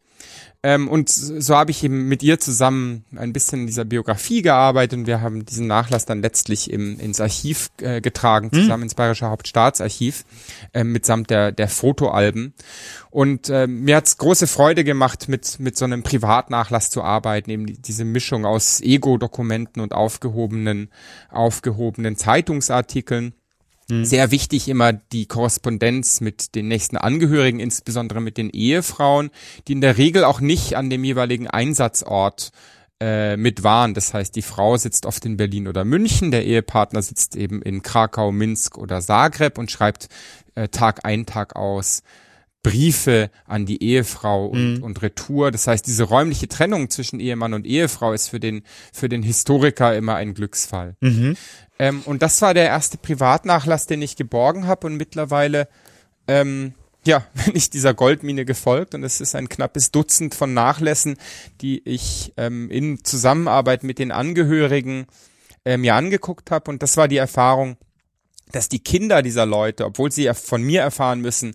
Ähm, und so habe ich eben mit ihr zusammen ein bisschen in dieser Biografie gearbeitet und wir haben diesen Nachlass dann letztlich im, ins Archiv äh, getragen, hm. zusammen mhm. ins Bayerische Hauptstaatsarchiv, äh, mitsamt der, der Fotoalben. Und äh, mir hat's große Freude gemacht, mit, mit so einem Privatnachlass zu arbeiten, eben diese Mischung aus Ego-Dokumenten und aufgehobenen, aufgehobenen Zeitungsartikeln. Mhm. Sehr wichtig immer die Korrespondenz mit den nächsten Angehörigen, insbesondere mit den Ehefrauen, die in der Regel auch nicht an dem jeweiligen Einsatzort äh, mit waren. Das heißt, die Frau sitzt oft in Berlin oder München, der Ehepartner sitzt eben in Krakau, Minsk oder Zagreb und schreibt äh, Tag ein, Tag aus Briefe an die Ehefrau und, mhm. und Retour. Das heißt, diese räumliche Trennung zwischen Ehemann und Ehefrau ist für den, für den Historiker immer ein Glücksfall. Mhm. Ähm, und das war der erste Privatnachlass, den ich geborgen habe und mittlerweile, ähm, ja, bin ich dieser Goldmine gefolgt und es ist ein knappes Dutzend von Nachlässen, die ich ähm, in Zusammenarbeit mit den Angehörigen äh, mir angeguckt habe und das war die Erfahrung, dass die Kinder dieser Leute, obwohl sie von mir erfahren müssen,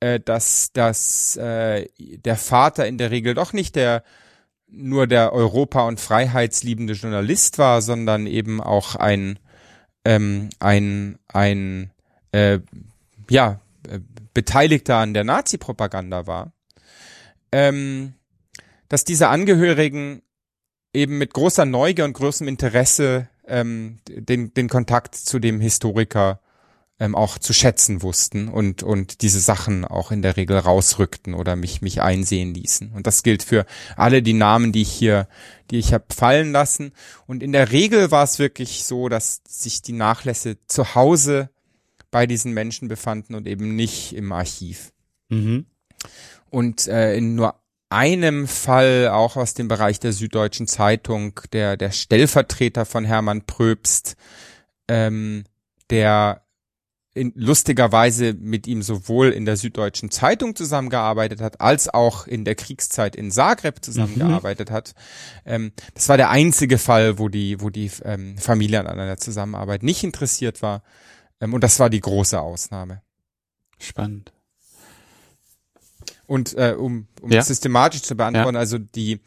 äh, dass, dass äh, der Vater in der Regel doch nicht der nur der Europa- und freiheitsliebende Journalist war, sondern eben auch ein ähm, ein, ein äh, ja, äh, Beteiligter an der Nazi-Propaganda war, ähm, dass diese Angehörigen eben mit großer Neugier und großem Interesse ähm, den, den Kontakt zu dem Historiker ähm, auch zu schätzen wussten und, und diese Sachen auch in der Regel rausrückten oder mich, mich einsehen ließen. Und das gilt für alle die Namen, die ich hier, die ich habe fallen lassen. Und in der Regel war es wirklich so, dass sich die Nachlässe zu Hause bei diesen Menschen befanden und eben nicht im Archiv. Mhm. Und äh, in nur einem Fall, auch aus dem Bereich der Süddeutschen Zeitung, der, der Stellvertreter von Hermann Pröbst, ähm, der in, lustigerweise mit ihm sowohl in der Süddeutschen Zeitung zusammengearbeitet hat, als auch in der Kriegszeit in Zagreb zusammengearbeitet mhm. hat. Ähm, das war der einzige Fall, wo die, wo die ähm, Familie an einer Zusammenarbeit nicht interessiert war. Ähm, und das war die große Ausnahme. Spannend. Und äh, um, um ja. systematisch zu beantworten, ja. also die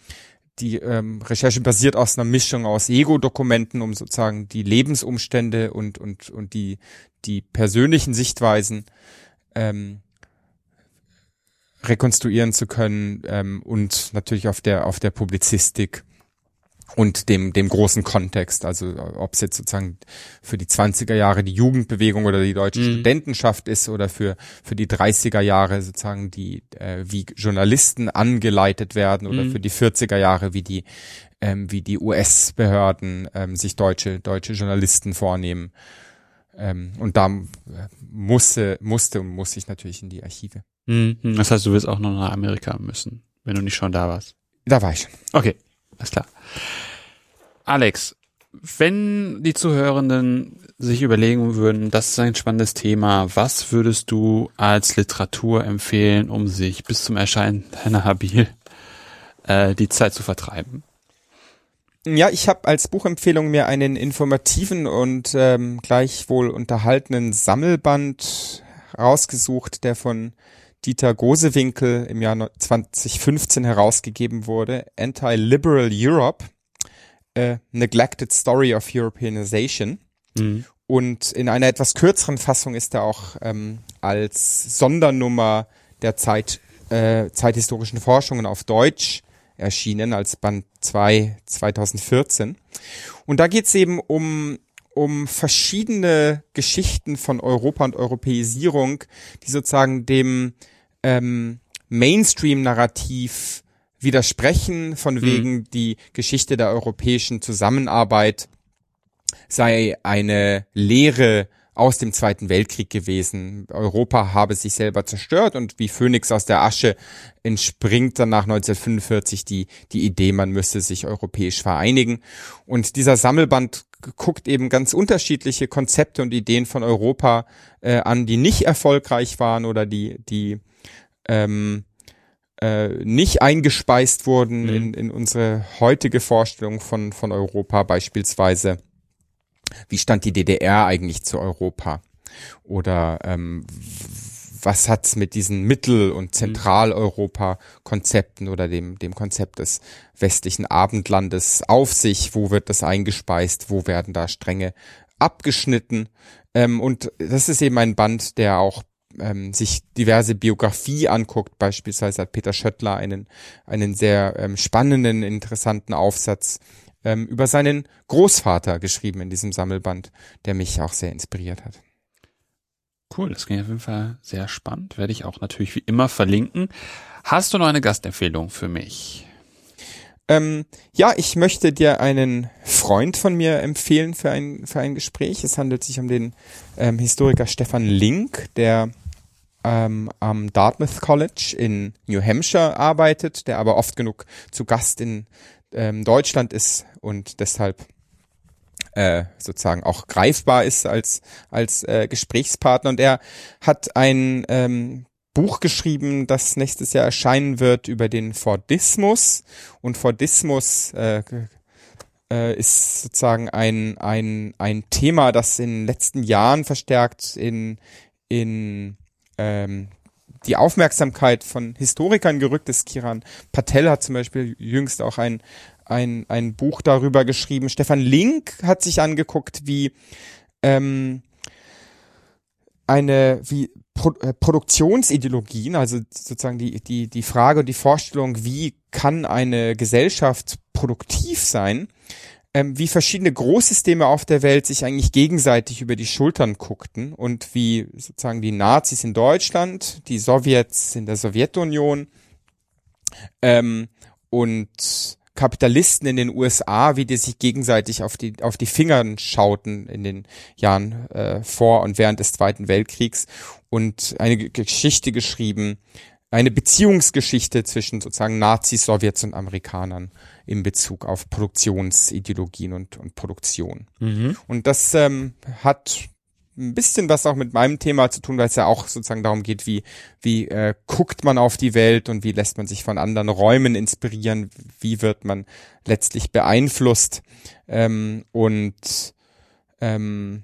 die ähm, Recherche basiert aus einer Mischung aus Ego-Dokumenten, um sozusagen die Lebensumstände und und und die die persönlichen Sichtweisen ähm, rekonstruieren zu können ähm, und natürlich auf der auf der Publizistik und dem, dem großen Kontext, also ob es jetzt sozusagen für die 20er Jahre die Jugendbewegung oder die deutsche mhm. Studentenschaft ist oder für, für die 30er Jahre sozusagen die, äh, wie Journalisten angeleitet werden oder mhm. für die 40er Jahre wie die, ähm, wie die US-Behörden ähm, sich deutsche, deutsche Journalisten vornehmen. Ähm, und da äh, musste, musste und muss ich natürlich in die Archive. Mhm. Das heißt, du wirst auch noch nach Amerika müssen, wenn du nicht schon da warst. Da war ich schon. Okay. Alles klar. Alex, wenn die Zuhörenden sich überlegen würden, das ist ein spannendes Thema, was würdest du als Literatur empfehlen, um sich bis zum Erscheinen deiner Habil äh, die Zeit zu vertreiben? Ja, ich habe als Buchempfehlung mir einen informativen und ähm, gleichwohl unterhaltenen Sammelband rausgesucht, der von Dieter Gosewinkel im Jahr 2015 herausgegeben wurde, Anti-Liberal Europe, äh, Neglected Story of Europeanization. Mhm. Und in einer etwas kürzeren Fassung ist er auch ähm, als Sondernummer der Zeit, äh, zeithistorischen Forschungen auf Deutsch erschienen, als Band 2 2014. Und da geht es eben um um verschiedene Geschichten von Europa und Europäisierung, die sozusagen dem ähm, Mainstream-Narrativ widersprechen, von mhm. wegen die Geschichte der europäischen Zusammenarbeit sei eine Lehre aus dem Zweiten Weltkrieg gewesen. Europa habe sich selber zerstört und wie Phönix aus der Asche entspringt dann nach 1945 die, die Idee, man müsste sich europäisch vereinigen. Und dieser Sammelband guckt eben ganz unterschiedliche Konzepte und Ideen von Europa äh, an, die nicht erfolgreich waren oder die, die ähm, äh, nicht eingespeist wurden mhm. in, in unsere heutige Vorstellung von, von Europa, beispielsweise, wie stand die DDR eigentlich zu Europa? Oder ähm, was hat's mit diesen Mittel- und mhm. Zentraleuropa-Konzepten oder dem, dem Konzept des westlichen Abendlandes auf sich? Wo wird das eingespeist? Wo werden da Stränge abgeschnitten? Ähm, und das ist eben ein Band, der auch ähm, sich diverse Biografie anguckt, beispielsweise hat Peter Schöttler einen, einen sehr ähm, spannenden, interessanten Aufsatz ähm, über seinen Großvater geschrieben in diesem Sammelband, der mich auch sehr inspiriert hat. Cool, das klingt auf jeden Fall sehr spannend. Werde ich auch natürlich wie immer verlinken. Hast du noch eine Gastempfehlung für mich? Ähm, ja, ich möchte dir einen Freund von mir empfehlen für ein, für ein Gespräch. Es handelt sich um den ähm, Historiker Stefan Link, der ähm, am Dartmouth College in New Hampshire arbeitet, der aber oft genug zu Gast in ähm, Deutschland ist und deshalb äh, sozusagen auch greifbar ist als als äh, Gesprächspartner. Und er hat ein ähm, Buch geschrieben, das nächstes Jahr erscheinen wird über den Fordismus. Und Fordismus äh, äh, ist sozusagen ein ein ein Thema, das in den letzten Jahren verstärkt in in ähm, die Aufmerksamkeit von Historikern gerückt ist. Kiran Patel hat zum Beispiel jüngst auch ein, ein, ein Buch darüber geschrieben. Stefan Link hat sich angeguckt, wie ähm, eine wie Pro äh, Produktionsideologien, also sozusagen die die die Frage und die Vorstellung, wie kann eine Gesellschaft produktiv sein, ähm, wie verschiedene Großsysteme auf der Welt sich eigentlich gegenseitig über die Schultern guckten und wie sozusagen die Nazis in Deutschland, die Sowjets in der Sowjetunion ähm, und Kapitalisten in den USA, wie die sich gegenseitig auf die auf die Fingern schauten in den Jahren äh, vor und während des Zweiten Weltkriegs und eine Geschichte geschrieben, eine Beziehungsgeschichte zwischen sozusagen Nazis, Sowjets und Amerikanern in Bezug auf Produktionsideologien und, und Produktion. Mhm. Und das ähm, hat ein bisschen was auch mit meinem Thema zu tun, weil es ja auch sozusagen darum geht, wie, wie äh, guckt man auf die Welt und wie lässt man sich von anderen Räumen inspirieren, wie wird man letztlich beeinflusst. Ähm, und ähm,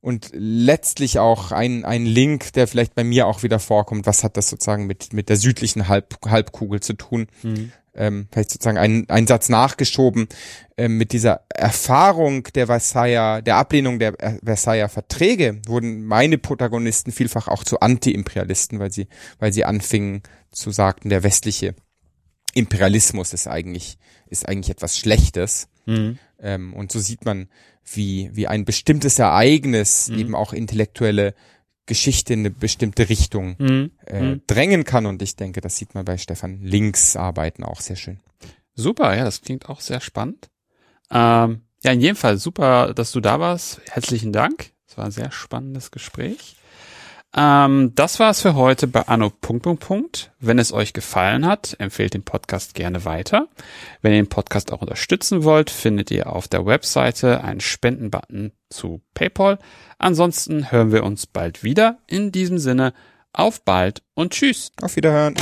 und letztlich auch ein, ein Link, der vielleicht bei mir auch wieder vorkommt, was hat das sozusagen mit, mit der südlichen Halb, Halbkugel zu tun? Mhm. Ähm, vielleicht sozusagen ein, ein Satz nachgeschoben, ähm, mit dieser Erfahrung der Versailler, der Ablehnung der Versailler Verträge wurden meine Protagonisten vielfach auch zu Anti-Imperialisten, weil sie, weil sie anfingen zu sagten, der westliche Imperialismus ist eigentlich, ist eigentlich etwas Schlechtes. Mhm. Ähm, und so sieht man, wie, wie ein bestimmtes Ereignis mhm. eben auch intellektuelle Geschichte in eine bestimmte Richtung mhm. Äh, mhm. drängen kann. Und ich denke, das sieht man bei Stefan Links Arbeiten auch sehr schön. Super, ja, das klingt auch sehr spannend. Ähm, ja, in jedem Fall super, dass du da warst. Herzlichen Dank. Es war ein sehr spannendes Gespräch. Ähm, das war's für heute bei Anno. Wenn es euch gefallen hat, empfehlt den Podcast gerne weiter. Wenn ihr den Podcast auch unterstützen wollt, findet ihr auf der Webseite einen Spendenbutton zu PayPal. Ansonsten hören wir uns bald wieder. In diesem Sinne, auf bald und tschüss. Auf Wiederhören.